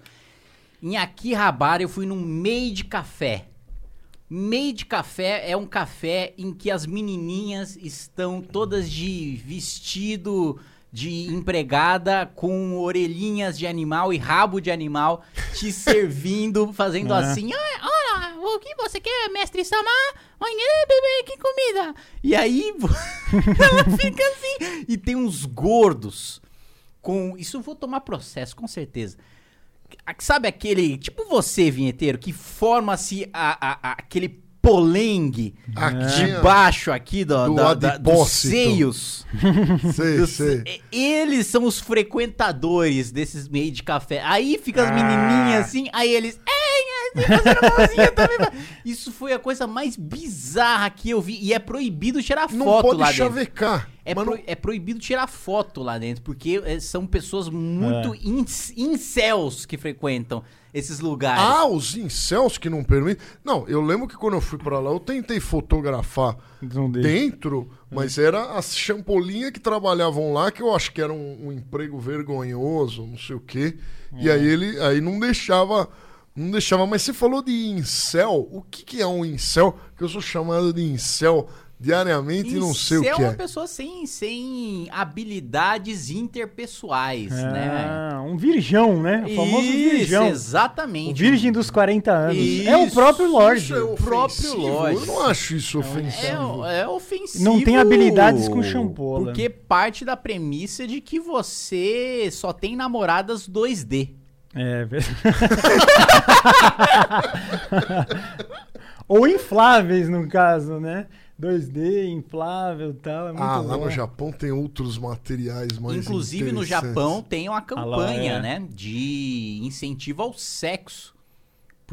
Em Akihabara eu fui num meio de café. Meio de café é um café em que as menininhas estão todas de vestido de empregada com orelhinhas de animal e rabo de animal te servindo, fazendo É. assim: "Ah, Olha, o que você quer, mestre Sama? Olha, bebê, que comida! E aí ela fica assim. E tem uns gordos com. Isso eu vou tomar processo, com certeza. Sabe aquele. Tipo você, vinheteiro, que forma-se a- a- a- aquele polengue Aqui, debaixo aqui do, Do da- da- dos seios. Sei, Dos- sei. Eles são os frequentadores desses meios de café. Aí fica as Ah. menininhas assim, aí eles. "Ei, também fazendo mãozinha, também. Isso foi a coisa mais bizarra que eu vi. E é proibido tirar Não foto pode lá dentro. chavecar. É, pro- não- é proibido tirar foto lá dentro, porque é, são pessoas muito ins- incels que frequentam esses lugares. Ah, os incels que não permitem. Não, eu lembro que quando eu fui pra lá, eu tentei fotografar Não dentro, mas era as champolinhas que trabalhavam lá, que eu acho que era um, um emprego vergonhoso, não sei o quê. E aí ele aí não deixava. Não deixava, mas você falou de incel. O que, que é um incel? Que eu sou chamado de incel diariamente e não sei o Incel que é uma é. pessoa sem, sem habilidades interpessoais, né? Ah, um virgão, né? O famoso Isso, virgão. exatamente. O virgem dos 40 anos. é o Isso, próprio Lorde. Isso é próprio ofensivo? Lorde. Eu não acho isso ofensivo. É, é ofensivo. Não tem habilidades com shampoo, né? Porque parte da premissa de que você só tem namoradas 2D. É verdade. Ou infláveis, no caso, né? 2D, inflável e tal. É muito Ah, lá bom. no Japão tem outros materiais mais Inclusive no. Japão tem uma campanha, é. né? De incentivo ao sexo.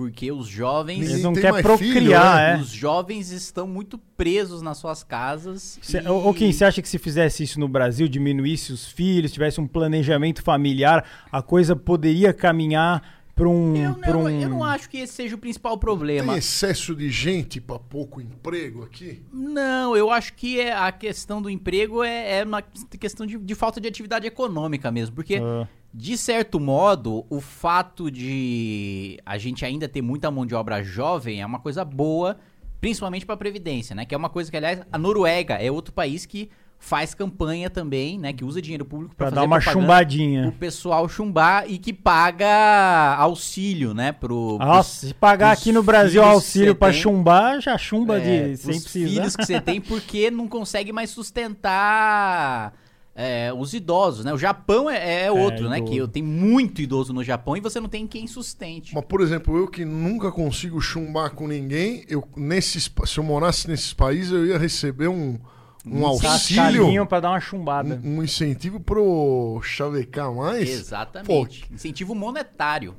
Porque os jovens. Eles não tem querem mais filho, procriar, né? é. Os jovens estão muito presos nas suas casas. Cê, e- Ou quem você acha que se fizesse isso no Brasil, diminuísse os filhos, tivesse um planejamento familiar, a coisa poderia caminhar para um, Eu não, um... eu não acho que esse seja o principal Tem problema. excesso de gente para pouco emprego aqui? Não, eu acho que é- a questão do emprego é, é uma questão de, de falta de atividade econômica mesmo. Porque, Ah, de certo modo, o fato de a gente ainda ter muita mão de obra jovem é uma coisa boa, principalmente para a Previdência, né? Que é uma coisa que, aliás, a Noruega é outro país que faz campanha também, né? Que usa dinheiro público para dar uma chumbadinha. o pessoal chumbar e que paga auxílio, né? Pro, Nossa, se pagar pros aqui no Brasil auxílio tem. chumbar, já chumba É, de sem os precisar. filhos que você tem porque não consegue mais sustentar é, os idosos, né? O Japão é, é outro, né? idoso. Que tem muito idoso no Japão e você não tem quem sustente. Mas, por exemplo, eu que nunca consigo chumbar com ninguém, eu, nesses, se eu morasse nesses países, eu ia receber um, um auxílio, Cascalhinho pra dar uma chumbada. um, um incentivo pro chavecar mais. Exatamente. Incentivo monetário,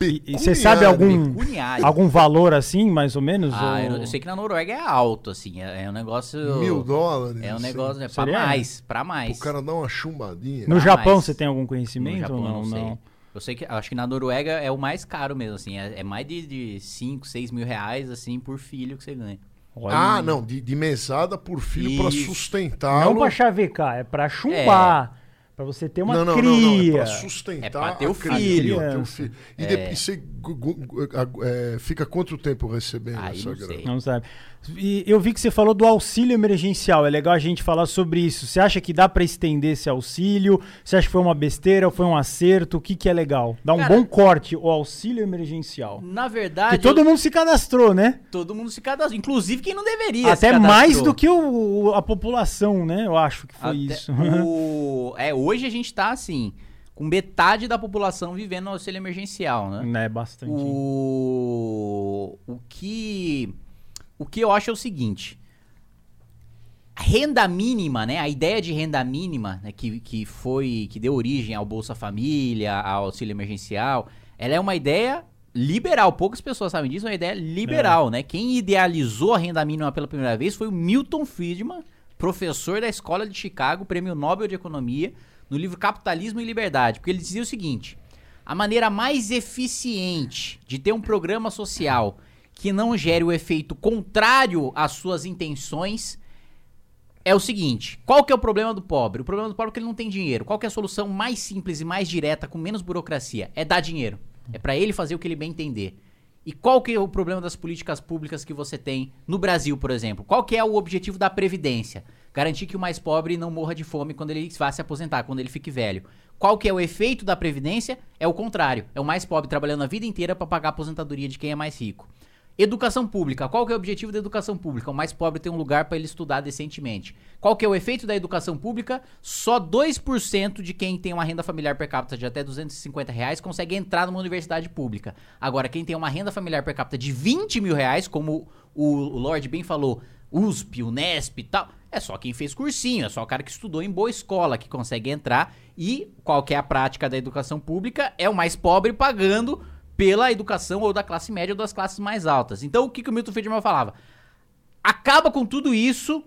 E e você sabe algum, pecuniário. algum valor assim, mais ou menos? Ah, ou- eu, eu sei que na Noruega é alto, assim. É, é um negócio. Mil dólares. É um assim, negócio. É pra Seria? mais. Pra mais. O cara dá uma chumbadinha. No Ah, Japão mas- você tem algum No conhecimento Japão ou eu não? não sei. não? Eu sei que acho que na Noruega é o mais caro mesmo, assim. É, é mais de 5, 6 mil reais, assim, por filho que você ganha. Olha. Ah, não, de, de mesada por filho pra Isso. sustentá-lo. Não pra chavecar, é pra chumbar. Pra você ter uma não, não, cria. não, não, é pra sustentar É pra ter o filho. ter o filho. E, depois você gu- gu- gu- é, fica quanto tempo recebendo Aí essa não grana? sei. Não sabe. E eu vi que você falou do auxílio emergencial. É legal a gente falar sobre isso. Você acha que dá pra estender esse auxílio? Você acha que foi uma besteira ou foi um acerto? O que, que é legal? Dá um Cara- bom corte, o auxílio emergencial. Na verdade, Porque todo eu- mundo se cadastrou, né? todo mundo se cadastrou. Inclusive quem não deveria. se Até mais do que o, o- a população, né? Eu acho que foi Até isso. o- É, hoje a gente tá assim, com metade da população vivendo no auxílio emergencial, né? é bastante. O, o que o que eu acho é o seguinte: a renda mínima, né? A ideia de renda mínima, né, que, que foi que deu origem ao Bolsa Família, ao auxílio emergencial, ela é uma ideia liberal. Poucas pessoas sabem disso, é uma ideia liberal, né? Quem idealizou a renda mínima pela primeira vez foi o Milton Friedman, professor da Escola de Chicago, Prêmio Nobel de Economia, no livro Capitalismo e Liberdade, porque ele dizia o seguinte: a maneira mais eficiente de ter um programa social que não gere o efeito contrário às suas intenções é o seguinte: qual que é o problema do pobre? O problema do pobre é que ele não tem dinheiro. Qual que é a solução mais simples e mais direta, com menos burocracia? É dar dinheiro. É pra ele fazer o que ele bem entender. E qual que é o problema das políticas públicas que você tem no Brasil, por exemplo? Qual que é o objetivo da previdência? Garantir que o mais pobre não morra de fome quando ele vá se aposentar, quando ele fique velho. Qual que é o efeito da previdência? É o contrário. É o mais pobre trabalhando a vida inteira para pagar a aposentadoria de quem é mais rico. Educação pública. Qual que é o objetivo da educação pública? O mais pobre tem um lugar para ele estudar decentemente. Qual que é o efeito da educação pública? Só 2% de quem tem uma renda familiar per capita de até 250 reais consegue entrar numa universidade pública. Agora, quem tem uma renda familiar per capita de 20 mil reais, como o, Lorde bem falou, USP, Unesp e tal, é só quem fez cursinho, é só o cara que estudou em boa escola que consegue entrar. E qual é a prática da educação pública? É o mais pobre pagando pela educação ou da classe média ou das classes mais altas. Então, o que, que o Milton Friedman falava? Acaba com tudo isso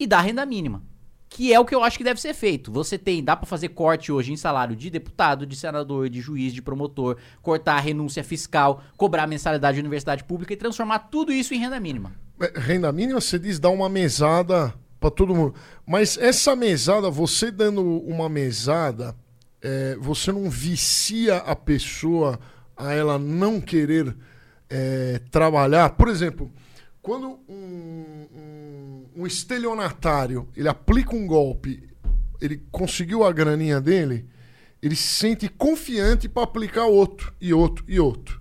e dá renda mínima. Que é o que eu acho que deve ser feito. Você tem, dá para fazer corte hoje em salário de deputado, de senador, de juiz, de promotor, cortar a renúncia fiscal, cobrar a mensalidade de universidade pública e transformar tudo isso em renda mínima. Renda mínima, você diz dar uma mesada para todo mundo. Mas essa mesada, você dando uma mesada, é, você não vicia a pessoa a ela não querer é, trabalhar. Por exemplo, quando um, um, um, estelionatário ele aplica um golpe, ele conseguiu a graninha dele, ele se sente confiante para aplicar outro e outro e outro.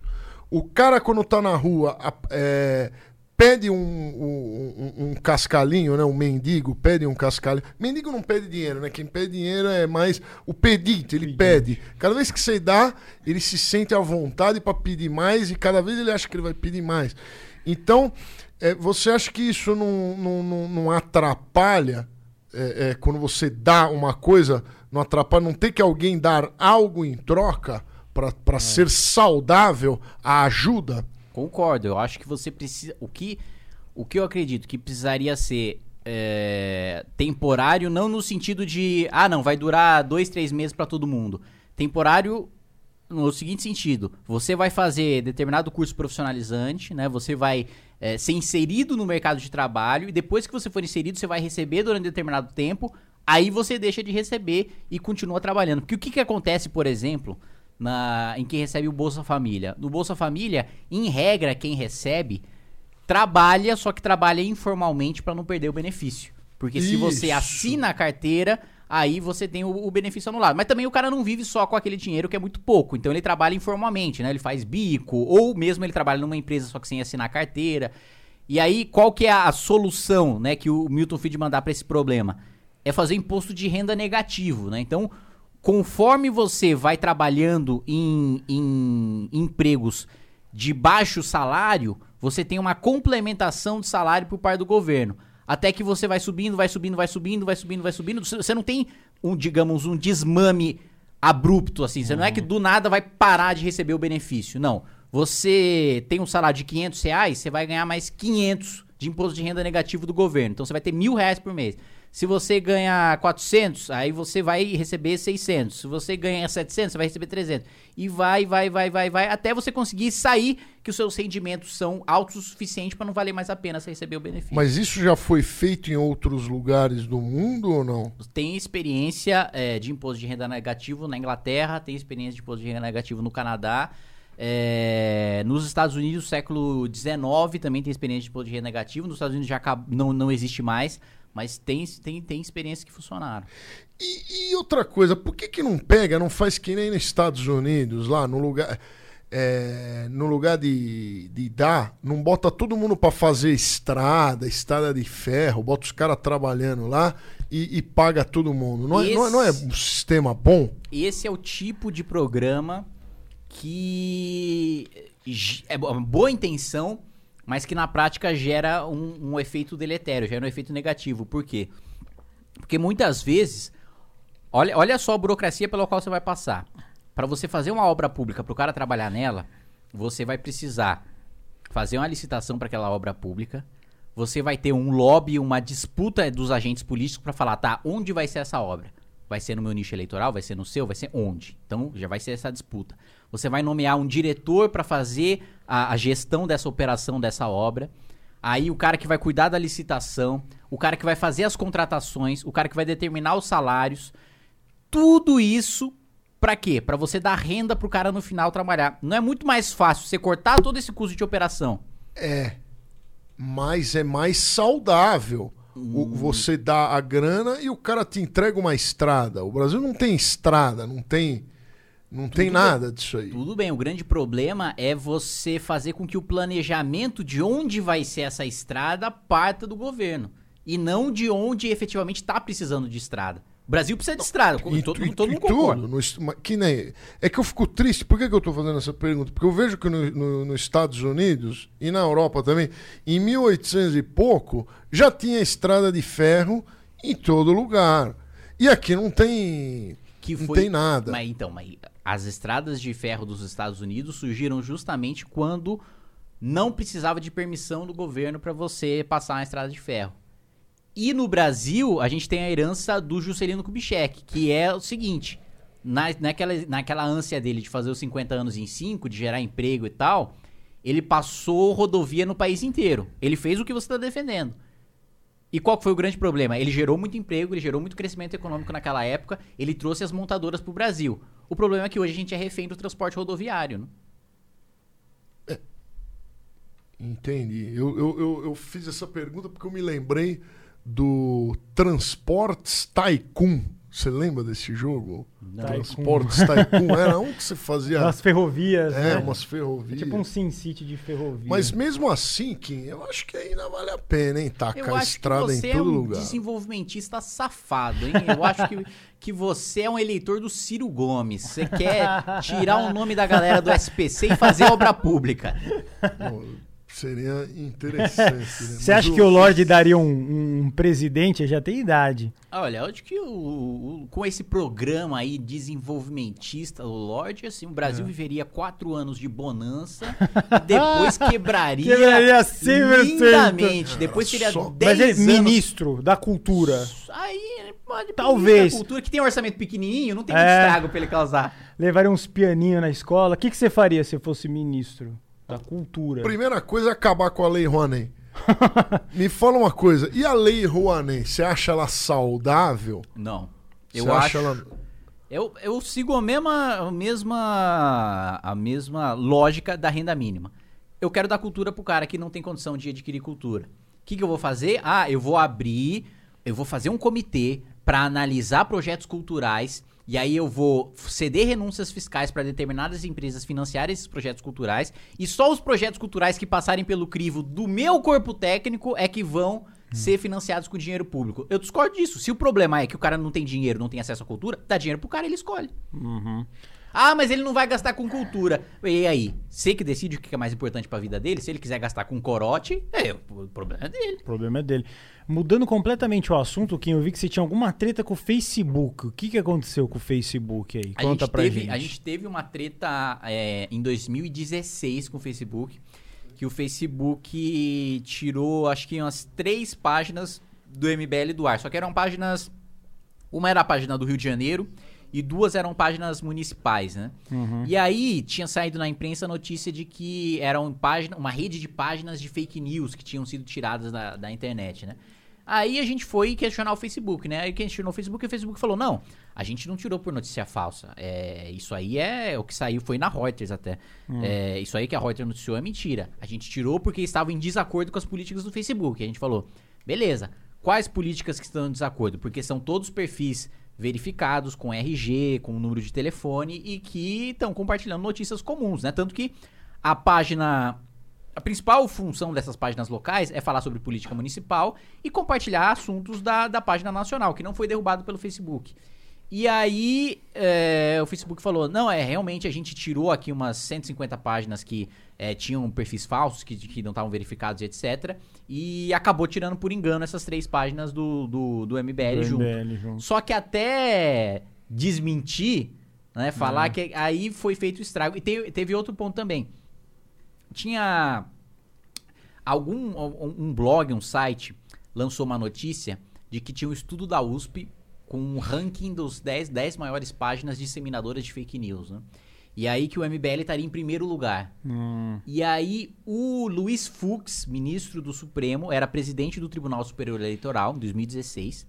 O cara, quando está na rua, é, pede um, um, um, cascalinho, né? Um mendigo pede um cascalinho. Mendigo não pede dinheiro, né? Quem pede dinheiro é mais o pedinte, ele pedinte. pede. Cada vez que você dá, ele se sente à vontade para pedir mais e cada vez ele acha que ele vai pedir mais. Então, é, você acha que isso não, não, não, não atrapalha é, é, quando você dá uma coisa, não atrapalha, não tem que alguém dar algo em troca para é. ser saudável a ajuda? Concordo, eu acho que você precisa. O que, o que eu acredito que precisaria ser é, temporário, não no sentido de, ah, não, vai durar dois, três meses para todo mundo. Temporário no seguinte sentido: você vai fazer determinado curso profissionalizante, né? Você vai é, ser inserido no mercado de trabalho e depois que você for inserido, você vai receber durante determinado tempo. Aí você deixa de receber e continua trabalhando. Porque o que, que acontece, por exemplo, na, em quem recebe o Bolsa Família. No Bolsa Família, em regra, quem recebe trabalha, só que trabalha informalmente para não perder o benefício. Porque Isso. se você assina a carteira, aí você tem o, o, benefício anulado. Mas também o cara não vive só com aquele dinheiro que é muito pouco. Então ele trabalha informalmente, né? Ele faz bico, ou mesmo ele trabalha numa empresa só que sem assinar a carteira. E aí, qual que é a, a solução, né, que o Milton Friedman dá para esse problema? É fazer imposto de renda negativo, né? Então, conforme você vai trabalhando em, em empregos de baixo salário, você tem uma complementação de salário por parte do governo. Até que você vai subindo, vai subindo, vai subindo, vai subindo, vai subindo. Você não tem um, digamos, um desmame abrupto, assim. Você uhum. não é que do nada vai parar de receber o benefício. Não. Você tem um salário de 500 reais, você vai ganhar mais 500 de imposto de renda negativo do governo. Então você vai ter mil reais por mês. Se você ganha 400, aí você vai receber 600. Se você ganha 700, você vai receber 300. E vai, vai, vai, vai, vai, até você conseguir sair que os seus rendimentos são altos o suficiente para não valer mais a pena você receber o benefício. Mas isso já foi feito em outros lugares do mundo ou não? Tem experiência é, de imposto de renda negativo na Inglaterra, tem experiência de imposto de renda negativo no Canadá. É, nos Estados Unidos, século XIX, também tem experiência de imposto de renda negativo. Nos Estados Unidos já não, não existe mais. Mas tem, tem, tem experiências que funcionaram. E, e, outra coisa, por que, que não pega, não faz que nem nos Estados Unidos, lá no lugar. É, no lugar de, de dar, não bota todo mundo para fazer estrada, estrada de ferro, bota os caras trabalhando lá e, e, paga todo mundo. Não, esse, é, não, é, não é um sistema bom? Esse é o tipo de programa que é boa intenção, mas que na prática gera um, um efeito deletério, gera um efeito negativo. Por quê? Porque muitas vezes, olha, olha só a burocracia pela qual você vai passar. Para você fazer uma obra pública, para o cara trabalhar nela, você vai precisar fazer uma licitação para aquela obra pública. Você vai ter um lobby, uma disputa dos agentes políticos para falar, tá, onde vai ser essa obra? Vai ser no meu nicho eleitoral? Vai ser no seu? Vai ser onde? Então já vai ser essa disputa. Você vai nomear um diretor para fazer a, a, gestão dessa operação, dessa obra. Aí o cara que vai cuidar da licitação, o cara que vai fazer as contratações, o cara que vai determinar os salários. Tudo isso para quê? Para você dar renda pro cara no final trabalhar. Não é muito mais fácil você cortar todo esse custo de operação? É. Mas é mais saudável. Hum. você dá a grana e o cara te entrega uma estrada. O Brasil não tem estrada, não tem não tudo tem nada disso aí. Tudo bem, o grande problema é você fazer com que o planejamento de onde vai ser essa estrada parta do governo. E não de onde efetivamente está precisando de estrada. O Brasil precisa de estrada, e, todo, e, todo mundo concorda. No, que nem, é que eu fico triste, por que, que eu estou fazendo essa pergunta? Porque eu vejo que no, no, nos Estados Unidos e na Europa também, em 1800 e pouco, já tinha estrada de ferro em todo lugar. E aqui não tem Que Não foi, tem nada. Mas então, mas as estradas de ferro dos Estados Unidos surgiram justamente quando não precisava de permissão do governo para você passar uma estrada de ferro. E no Brasil, a gente tem a herança do Juscelino Kubitschek, que é o seguinte: na, naquela, naquela ânsia dele de fazer os 50 anos em 5, de gerar emprego e tal, ele passou rodovia no país inteiro. Ele fez o que você está defendendo. E qual foi o grande problema? Ele gerou muito emprego, ele gerou muito crescimento econômico naquela época, ele trouxe as montadoras para o Brasil. O problema é que hoje a gente é refém do transporte rodoviário. Né? Entendi. Eu, eu, eu, eu fiz essa pergunta porque eu me lembrei do Transportes Tycoon. Você lembra desse jogo? Tycoon. Transportes Tycoon. Era um que você fazia. Umas ferrovias, é, né? umas ferrovias. Tipo um Sin City de ferrovia. Mas mesmo assim, Kim, eu acho que ainda vale a pena, hein? Tacar a estrada em você todo é um lugar. desenvolvimentista safado, hein? Eu acho que, que você é um eleitor do Ciro Gomes. Você quer tirar o nome da galera do SPC e fazer obra pública. Seria interessante. né? Você Mas acha que o Lorde daria um, um presidente? Ele já tem idade. Olha, eu acho que o, o- com esse programa aí desenvolvimentista, o Lorde, assim, o Brasil É. viveria quatro anos de bonança e depois quebraria, Quebraria 100%. lindamente. Depois seria Só- 10 Mas ele, anos. ministro da cultura. Aí ele pode Talvez. A cultura que tem um orçamento pequenininho, não tem É. muito estrago pra ele causar. Levaria uns pianinhos na escola. O que, que você faria se fosse ministro da cultura? Primeira coisa é acabar com a Lei Rouanet. Me fala uma coisa, e a Lei Rouanet, você acha ela saudável? Não. Eu Você acho. ela... Eu, eu sigo a mesma, a mesma a mesma lógica da renda mínima. Eu quero dar cultura pro cara que não tem condição de adquirir cultura. O que, que eu vou fazer? Ah, eu vou abrir, eu vou fazer um comitê para analisar projetos culturais e aí eu vou ceder renúncias fiscais para determinadas empresas financiarem esses projetos culturais e só os projetos culturais que passarem pelo crivo do meu corpo técnico é que vão ser financiados com dinheiro público. Eu discordo disso. Se o problema é que o cara não tem dinheiro, não tem acesso à cultura, dá dinheiro pro cara, ele escolhe. Ah, mas ele não vai gastar com cultura. E aí? Você que decide o que é mais importante pra vida dele, se ele quiser gastar com corote, é, o problema é dele. O problema é dele. Mudando completamente o assunto, Kim, eu vi que você tinha alguma treta com o Facebook. O que, que aconteceu com o Facebook aí? A Conta gente pra teve, gente. A gente teve uma treta é, em 2016 com o Facebook, que o Facebook tirou, acho que umas três páginas do MBL do ar. Só que eram páginas... Uma era a página do Rio de Janeiro e duas eram páginas municipais, né? Uhum. E aí tinha saído na imprensa a notícia de que era um página, uma rede de páginas de fake news que tinham sido tiradas da, da internet, né? Aí a gente foi questionar o Facebook, né? Aí questionou o Facebook e o Facebook falou: não, a gente não tirou por notícia falsa. É, isso aí é o que saiu, foi na Reuters até. É, isso aí que a Reuters noticiou é mentira. A gente tirou porque estava em desacordo com as políticas do Facebook. A gente falou: beleza, quais políticas que estão em desacordo? Porque são todos perfis verificados com RG, com número de telefone e que estão compartilhando notícias comuns, né? Tanto que a página a principal função dessas páginas locais é falar sobre política municipal e compartilhar assuntos da, da página nacional, que não foi derrubado pelo Facebook. E aí é, o Facebook falou, não, é, realmente a gente tirou aqui umas 150 páginas que é, tinham perfis falsos, que, que não estavam verificados, etc. E acabou tirando por engano essas três páginas do, do, do MBL Do junto. MBL junto. Só que até desmentir, né, falar que aí foi feito o estrago. E te- teve outro ponto também. Tinha algum um um blog, um site lançou uma notícia de que tinha um estudo da USP com um ranking dos 10, 10 maiores páginas disseminadoras de fake news, né? E aí que o MBL estaria em primeiro lugar. Hum, E aí, o Luiz Fux, ministro do Supremo, era presidente do Tribunal Superior Eleitoral em 2016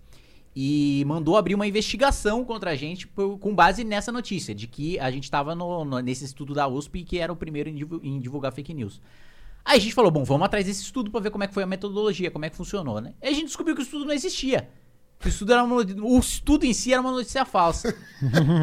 e mandou abrir uma investigação contra a gente por- com base nessa notícia, de que a gente estava nesse estudo da USP e que era o primeiro em, divu- em divulgar fake news. Aí a gente falou, bom, vamos atrás desse estudo para ver como é que foi a metodologia, como é que funcionou, né? Aí a gente descobriu que o estudo não existia. O estudo, era uma, o estudo em si era uma notícia falsa.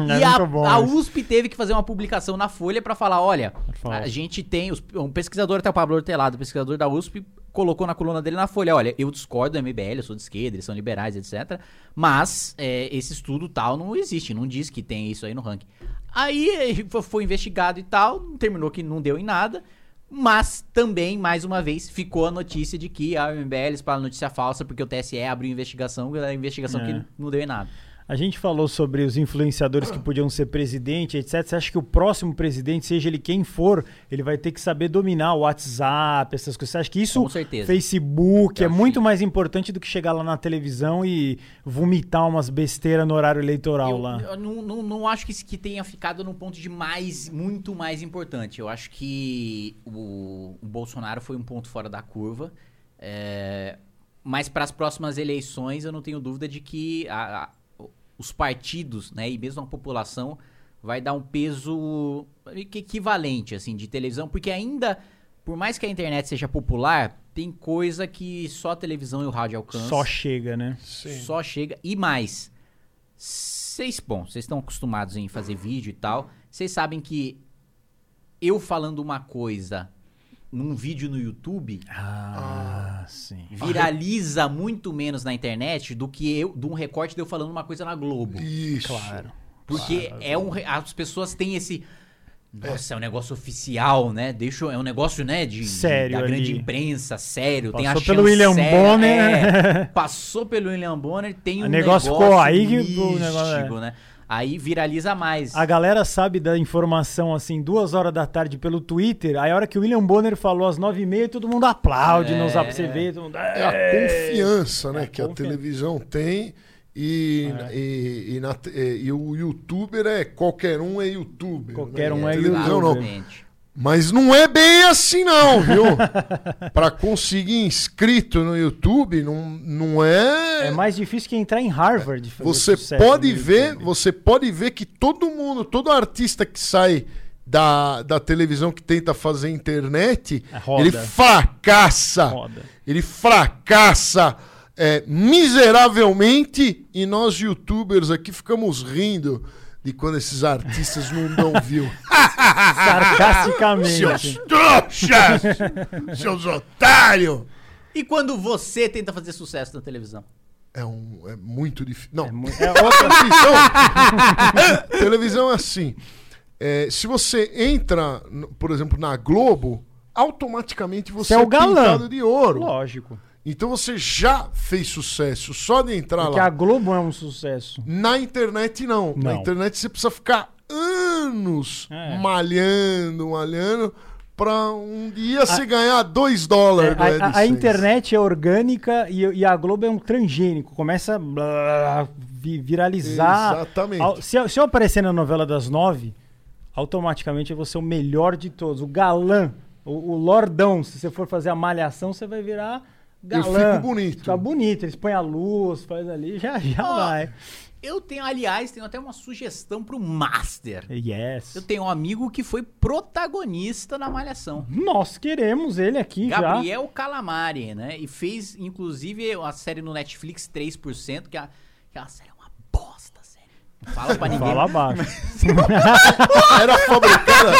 É e a, a. USP teve que fazer uma publicação na Folha para falar, olha, Falso. a gente tem, os- um pesquisador até o Pablo Hortelado, pesquisador da USP, colocou na coluna dele na Folha, olha, eu discordo do MBL, eu sou de esquerda, eles são liberais, etc. Mas é, esse estudo tal não existe, não diz que tem isso aí no ranking. Aí eh, fo- foi investigado e tal, terminou que não deu em nada. Mas também, mais uma vez, ficou a notícia de que a MBL espalha notícia falsa porque o TSE abriu investigação, a investigação É. que não deu em nada. A gente falou sobre os influenciadores que podiam ser presidente, etc. Você acha que o próximo presidente, seja ele quem for, ele vai ter que saber dominar o WhatsApp, essas coisas? Você acha que isso, Com certeza. Facebook, Eu é muito que- mais importante do que chegar lá na televisão e vomitar umas besteiras no horário eleitoral Eu, lá? eu não, não, não acho que isso que tenha ficado num ponto de mais, muito mais importante. Eu acho que o, o Bolsonaro foi um ponto fora da curva. é, mas para as próximas eleições, eu não tenho dúvida de que a- a- os partidos, né, e mesmo a população, vai dar um peso que- equivalente assim de televisão, porque ainda, por mais que a internet seja popular, tem coisa que só a televisão e o rádio alcançam. Só chega, né? Sim. Só chega. E mais, vocês, bom, vocês estão acostumados em fazer vídeo e tal. Vocês sabem que eu falando uma coisa num vídeo no YouTube Ah, sim. viraliza muito menos na internet do que eu, de um recorte de eu falando uma coisa na Globo. Isso. Claro. Porque é um, as pessoas têm esse. Nossa, é um negócio oficial, né? Deixa, é um negócio, né, de, Sério da grande ali. imprensa, sério. tem a Passou pelo William chancela, Bonner. é, passou pelo William Bonner, tem O um negócio negócio, ficou aí que o negócio é. né? Aí viraliza mais. A galera sabe da informação assim, duas horas da tarde pelo Twitter. Aí a hora que o William Bonner falou às nove e meia, todo mundo aplaude É. no Zap você vê. Todo mundo, É a confiança né, É a que a confiança. televisão tem e, É. e, e na e- e o youtuber é qualquer um é youtuber. Qualquer né? um A é televisão não. Mas não é bem assim não, viu? Para conseguir inscrito no YouTube não, não é... É mais difícil que entrar em Harvard. Você pode ver, você pode ver que todo mundo, todo artista que sai da, da televisão que tenta fazer internet, É, roda. ele fracassa. Roda. Ele fracassa é, miseravelmente e nós youtubers aqui ficamos rindo de quando esses artistas não dão view. Sarcasticamente. Seus trouxas! seus otários! E quando você tenta fazer sucesso na televisão? É, um, é muito difícil. Não, É mu- é outra- televisão, televisão é assim. É, se você entra, por exemplo, na Globo, automaticamente você Você é o galã. pintado de ouro. Lógico. Então você já fez sucesso. Só de entrar Porque lá. a Globo é um sucesso. Na internet, não. Na Não. internet você precisa ficar anos É. malhando, malhando, pra um dia você ganhar 2 dólares. É, no a, a- a internet é orgânica e, e a Globo é um transgênico. Começa a viralizar. Exatamente. Se, eu- se eu aparecer na novela das nove, automaticamente eu vou ser o melhor de todos. O galã, o, o lordão. Se você for fazer a malhação, você vai virar Eu galã. fico bonito. Fica bonito. Eles põem a luz, faz ali, já, já Ó, vai. Eu tenho, aliás, tenho até uma sugestão pro Master. Yes. Eu tenho um amigo que foi protagonista na Malhação. Nós queremos ele aqui já. Gabriel Calamari, né? E fez, inclusive, a série no Netflix 3%, que, a, que é uma série. Fala pra ninguém. Fala abaixo. Era fabricada.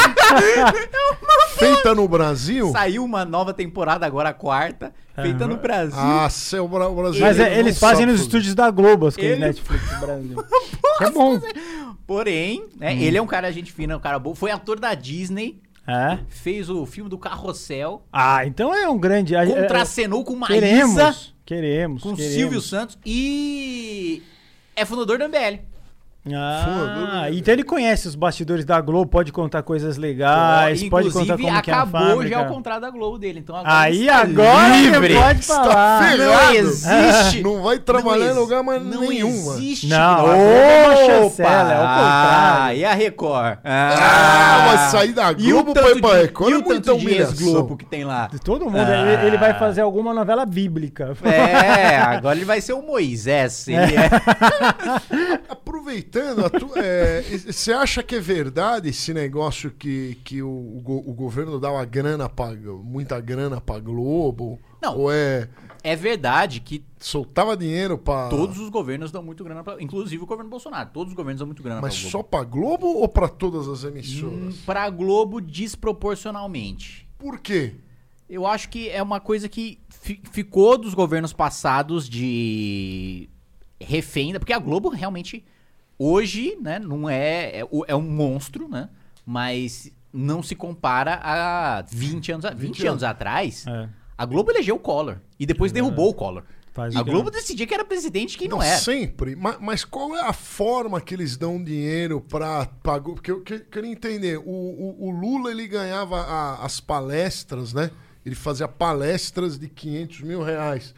feita no Brasil. Saiu uma nova temporada agora, a quarta, feita no Brasil. Ah, o Bra- Brasil. Mas é, não eles sabe fazem nos estúdios da Globo, as coisas Ele- Netflix do Brasil. é bom. Porém, né, Hum. ele é um cara gente fina, um cara bom. Foi ator da Disney, É? fez o filme do Carrossel, Ah, então é um grande. a- é- contracenou com Maísa, Queremos. Queremos. com queremos. Silvio Santos e é fundador da MBL. Ah, então ele conhece os bastidores da Globo, pode contar coisas legais, pode contar Inclusive, como que é a acabou fábrica. já o contrato da Globo dele. Então agora Aí agora livre. pode falar. Não existe. Não vai trabalhar Não em lugar mais não nenhum. mano. existe. Não, Globo é uma chancela, é o Ah, contrário. e a Record? Ah, vai sair da E o Globo pra ir pra Record. e é o tanto de ex-Globo que tem lá? De todo mundo, Ah. ele, ele vai fazer alguma novela bíblica. É, agora ele vai ser o Moisés. Ele é. Aproveitando, a tu- é, você acha que é verdade esse negócio que, que o, o o governo dá uma grana pra, muita grana pra Globo? Não. Ou é É verdade que soltava dinheiro pra. todos os governos dão muito grana pra. Inclusive o governo Bolsonaro. Todos os governos dão muito grana Mas pra só Globo. pra Globo ou pra todas as emissoras? Pra Globo desproporcionalmente. Por quê? Eu acho que é uma coisa que fi- ficou dos governos passados de refém, da- porque a Globo realmente hoje, né, não é é, é um monstro, né? Mas não se compara a 20 anos, a- 20 anos atrás. É. A Globo elegeu o Collor e depois derrubou o Collor. Faz A Globo decidia que era presidente quem não, Não, era. sempre. Mas, mas qual é a forma que eles dão dinheiro para pagar? Porque eu que- queria entender. O, o- o Lula ele ganhava a- as palestras, né? Ele fazia palestras de 500 mil reais.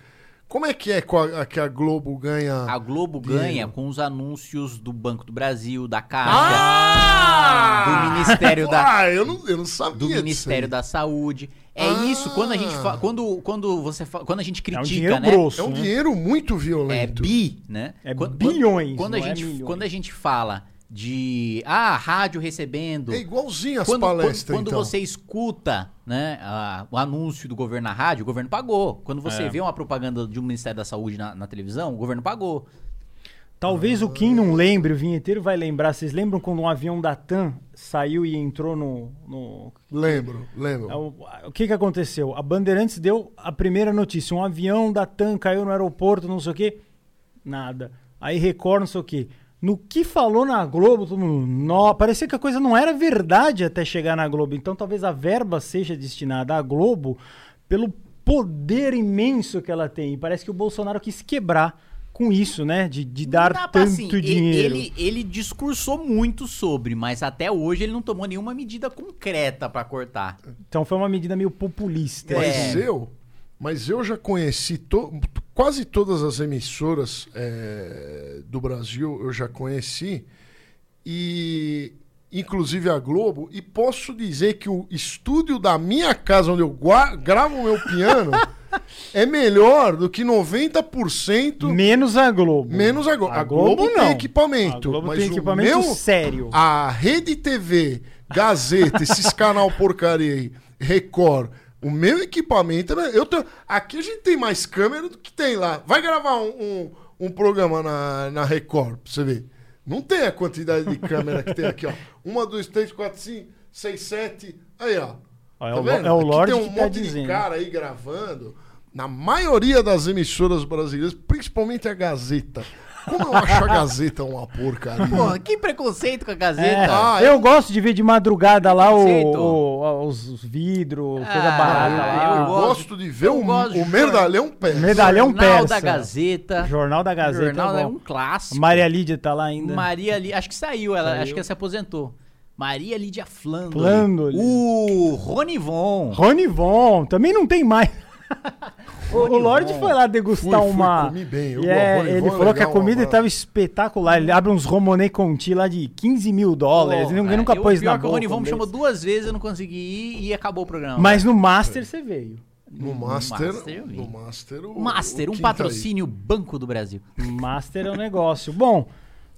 Como é que é que a Globo ganha? A Globo Dinheiro. ganha com os anúncios do Banco do Brasil, da Caixa, Ah! do Ministério da Ah, eu não, eu não sabia. do disso Ministério aí. da Saúde. É Ah. isso, quando a gente fa- quando quando você fa- quando a gente É um critica, dinheiro né? grosso. É um né? dinheiro muito É violento. bi, né? É Quando- bilhões, Quando a não é gente milhões. quando a gente fala de ah, rádio recebendo É igualzinho as quando, palestras, quando, quando então. você escuta né, a- o anúncio do governo na rádio, o governo pagou. Quando você É. vê uma propaganda de um Ministério da Saúde na, na televisão, o governo pagou. Talvez o Kim não lembre, o vinheteiro vai lembrar. Vocês lembram quando um avião da TAM saiu e entrou no. no- Lembro, lembro. É, O, o que, que aconteceu? A Bandeirantes deu a primeira notícia: um avião da TAM caiu no aeroporto, não sei o quê. Nada. Aí Record, não sei o quê. No que falou na Globo, todo mundo. Nó, parecia que a coisa não era verdade até chegar na Globo. Então talvez a verba seja destinada à Globo pelo poder imenso que ela tem. E parece que o Bolsonaro quis quebrar com isso, né? De, de dar Dá tanto assim, dinheiro. Ele, ele discursou muito sobre, mas até hoje ele não tomou nenhuma medida concreta pra cortar. Então foi uma medida meio populista. É. Mas eu, mas eu já conheci to- quase todas as emissoras é, do Brasil, eu já conheci e inclusive a Globo e posso dizer que o estúdio da minha casa onde eu gravo o meu piano é melhor do que 90% Menos a Globo. menos a Globo. A A Globo, Globo tem não. equipamento, A Globo mas tem o equipamento meu- sério. a Rede TV, Gazeta, esses canal porcaria aí, Record, o meu equipamento, né, eu tenho, aqui a gente tem mais câmera do que tem lá. Vai gravar um, um, um programa na, na Record, pra você ver. Não tem a quantidade de câmera que tem aqui, ó. Uma, dois, três, quatro, cinco, seis, sete. Aí, ó. É Tá o- vendo? é o Aqui Lorde tem um que tá monte dizendo. de cara aí gravando. Na maioria das emissoras brasileiras, principalmente a Gazeta. Como eu acho a Gazeta uma porcaria. Porra, que preconceito com a É, Gazeta. Ah, eu gosto de ver de madrugada lá o, o- os vidros, coisa Ah, barata eu lá. Eu gosto- gosto de ver o, gosto o medalhão pé. Medalhão Jornal persa. da Gazeta. Jornal da Gazeta. Jornal é é bom. um clássico. Maria Lídia tá lá ainda. Maria Lídia, acho que saiu, ela, Saiu. acho que ela se aposentou. Maria Lídia Flandoli. Flandoli. O Ronivon. Rony Von, também não tem mais. o o Rony Lorde foi lá degustar Fui, fui, uma. comi bem. Eu é, Rony ele é falou que a comida estava espetacular. Ele abre uns Romonei Conti lá de 15 mil dólares. ele Porra, nunca eu- pôs pior na que o boca. Ronivon um me chamou duas vezes, eu não consegui ir e acabou o programa. Mas no Master você veio. No Master. Master eu vi. no Master, o, O Master, o um tá aí. patrocínio Banco do Brasil. Master é um negócio. Bom,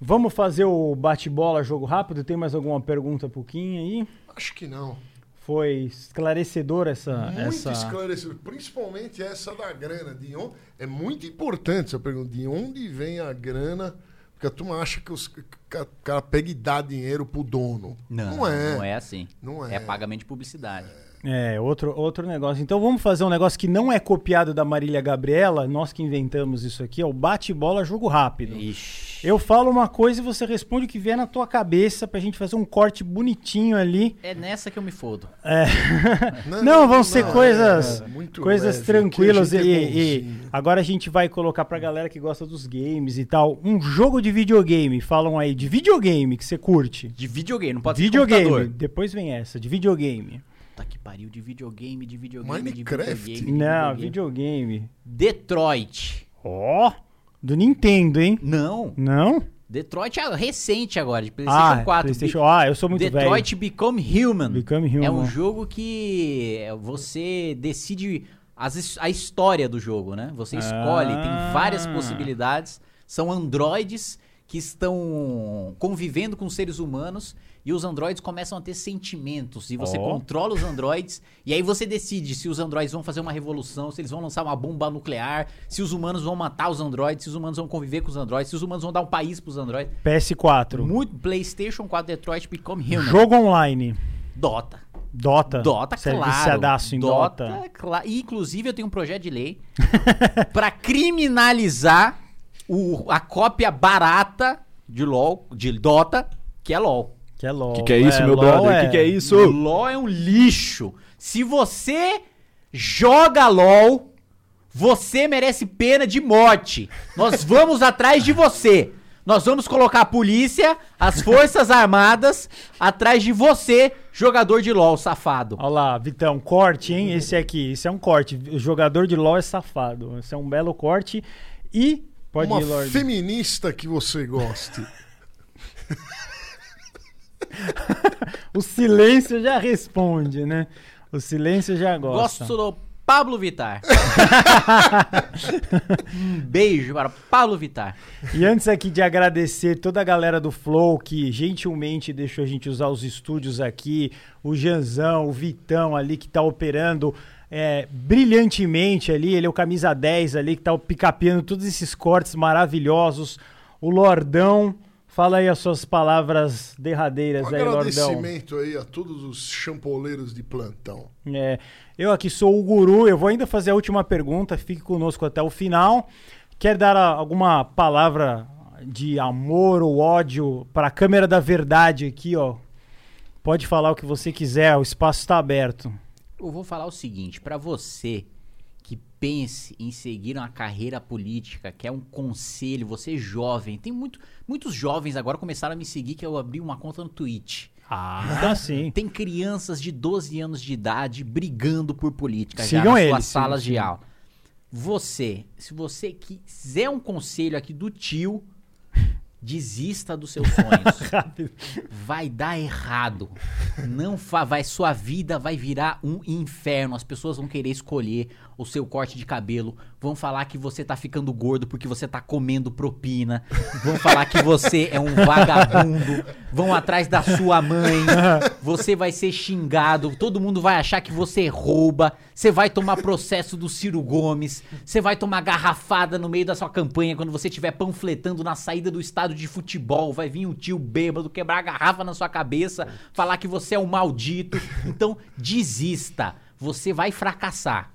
vamos fazer o bate-bola, jogo rápido. Tem mais alguma pergunta pro Kim aí? Acho que não. Foi esclarecedor essa. Muito essa... esclarecido. Principalmente essa da grana. De onde, é muito importante essa pergunta. De onde vem a grana? Porque a turma acha que os que o cara pega e dá dinheiro pro dono. Não, é. Não é assim. Não é. É pagamento de publicidade. É, outro, outro negócio. Então vamos fazer um negócio que não é copiado da Marília Gabriela, nós que inventamos isso aqui, é o bate-bola jogo rápido. Ixi. Eu falo uma coisa e você responde o que vier na tua cabeça pra gente fazer um corte bonitinho ali. É nessa que eu me fodo. É. Não, vão ser não, coisas, é, muito coisas leve, tranquilas. E, é e agora a gente vai colocar pra galera que gosta dos games e tal, um jogo de videogame. Falam aí de videogame que você curte. De videogame, não pode ser de videogame. computador. Depois vem essa, de videogame. Puta que pariu, de videogame, de videogame, Minecraft? de videogame. de Não, videogame. Detroit. Ó, do Nintendo, hein? Não. Não? Detroit é recente agora, de PlayStation ah, 4. PlayStation. Ah, eu sou muito Detroit Become Human. Become Human. É um jogo que você decide as a história do jogo, né? Você escolhe, Ah. tem várias possibilidades. São androides que estão convivendo com seres humanos e os androides começam a ter sentimentos e você Ó. controla os androides e aí você decide se os androides vão fazer uma revolução, se eles vão lançar uma bomba nuclear, se os humanos vão matar os androides, se os humanos vão conviver com os androides, se os humanos vão dar um país pros androides. PS4. Muito PlayStation 4 Detroit Become Human. Jogo online. Dota. Dota. Dota, Você é claro. viciadaço em Dota. Dota. cla- E, inclusive, eu tenho um projeto de lei pra criminalizar o- a cópia barata de LoL, de Dota, que é LoL. Que é LOL. Que que é isso, meu LOL brother? Que que é isso? LoL é um lixo. Se você joga LoL, Você merece pena de morte. Nós vamos atrás de você. Nós vamos colocar a polícia, as forças armadas atrás de você, jogador de LOL, safado. Olha lá, Vitão, corte, hein? Esse aqui, esse é um corte. O jogador de LOL é safado. Esse é um belo corte. E pode Uma ir, Lorde. feminista que você goste. O silêncio já responde, né? O silêncio já gosta. Gosto do Pablo Vittar. um beijo para Pablo Vittar. E antes aqui de agradecer toda a galera do Flow que gentilmente deixou a gente usar os estúdios aqui, o Janzão, o Vitão ali que tá operando é, brilhantemente ali, ele é o camisa 10 ali que tá picapeando todos esses cortes maravilhosos, o Lordão, fala aí as suas palavras derradeiras Um aí, Lordão. agradecimento aí a todos os champoleiros de plantão. É, eu aqui sou o Guru, eu vou ainda fazer a última pergunta, fique conosco até o final. Quer dar a- alguma palavra de amor ou ódio para a câmera da verdade aqui, ó? Pode falar o que você quiser, o espaço está aberto. Eu vou falar o seguinte, pra você que pense em seguir uma carreira política, que é um conselho, você jovem, tem muito, muitos jovens agora começaram a me seguir que eu abri uma conta no Twitch. Ah, sim. Tem crianças de 12 anos de idade brigando por política já Sigam nas eles, suas salas de aula. Você, se você quiser um conselho aqui do tio, desista dos seus sonhos. Vai dar errado. Não fa vai sua vida vai virar um inferno. As pessoas vão querer escolher o seu corte de cabelo, vão falar que você tá ficando gordo porque você tá comendo propina, vão falar que você é um vagabundo, vão atrás da sua mãe. Você vai ser xingado, todo mundo vai achar que você rouba, você vai tomar processo do Ciro Gomes, você vai tomar garrafada no meio da sua campanha quando você estiver panfletando na saída do estádio de futebol, vai vir um tio bêbado quebrar a garrafa na sua cabeça, falar que você é um maldito. Então, desista. Você vai fracassar.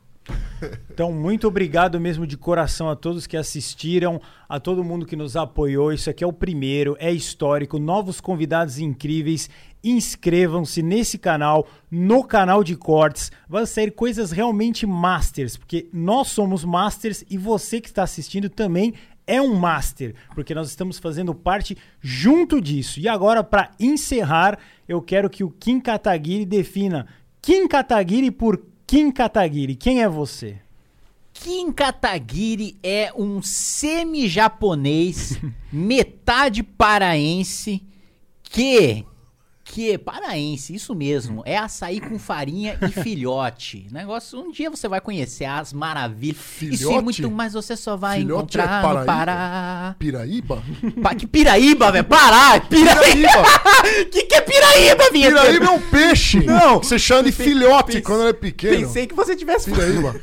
Então, muito obrigado mesmo de coração a todos que assistiram, a todo mundo que nos apoiou. Isso aqui é o primeiro, é histórico, novos convidados incríveis. Inscrevam-se nesse canal, no canal de cortes. Vai sair coisas realmente masters, porque nós somos masters e você que está assistindo também é um master, porque nós estamos fazendo parte junto disso. E agora, para encerrar, eu quero que o Kim Kataguiri defina Kim Kataguiri por Kim Kataguiri. Quem é você? Kim Kataguiri é um semi-japonês, metade paraense, que. Que paraense, isso mesmo, é açaí com farinha e filhote. Negócio, um dia você vai conhecer as maravilhas. Isso e Filhote? muito mais você só vai Filhote é encontrar no Paraíba? Pará. Piraíba? Pa, que Piraíba, velho? Pará! Piraíba! Piraíba! que que é Piraíba, vinha? Piraíba é um peixe! Não. Que você chama de filhote Pense- quando é pequeno. Pensei que você tivesse Piraíba.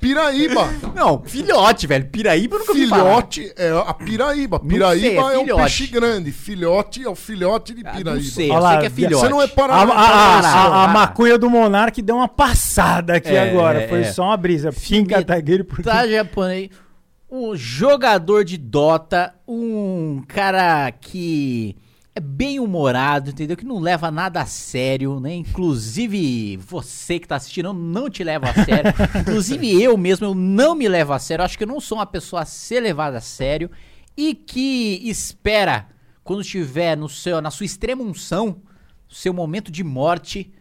Piraíba! Não, filhote, velho. Piraíba eu nunca. Filhote é a piraíba. Piraíba sei, é é, um peixe grande. Filhote é o filhote de Ah, piraíba. não sei, Olha eu lá, sei que é filhote. Você não é A, para... a- a- a- a maconha do Monark deu uma passada aqui É, agora. Foi é. só uma brisa. Kim Kataguiri por Tá japonês. Um jogador de Dota, um cara que é bem humorado, entendeu? Que não leva nada a sério, né? Inclusive, você que tá assistindo, eu não te leva a sério. Inclusive, eu mesmo, eu não me levo a sério. Eu acho que eu não sou uma pessoa a ser levada a sério. E que espera, quando estiver no seu, na sua extrema unção, seu momento de morte,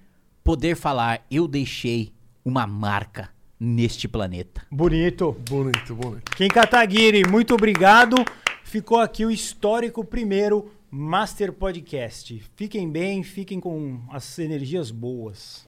poder falar: Eu deixei uma marca neste planeta. Bonito. Bonito, bonito. Kim Kataguiri, muito obrigado. Ficou aqui o histórico primeiro Master Podcast. Fiquem bem, fiquem com as energias boas.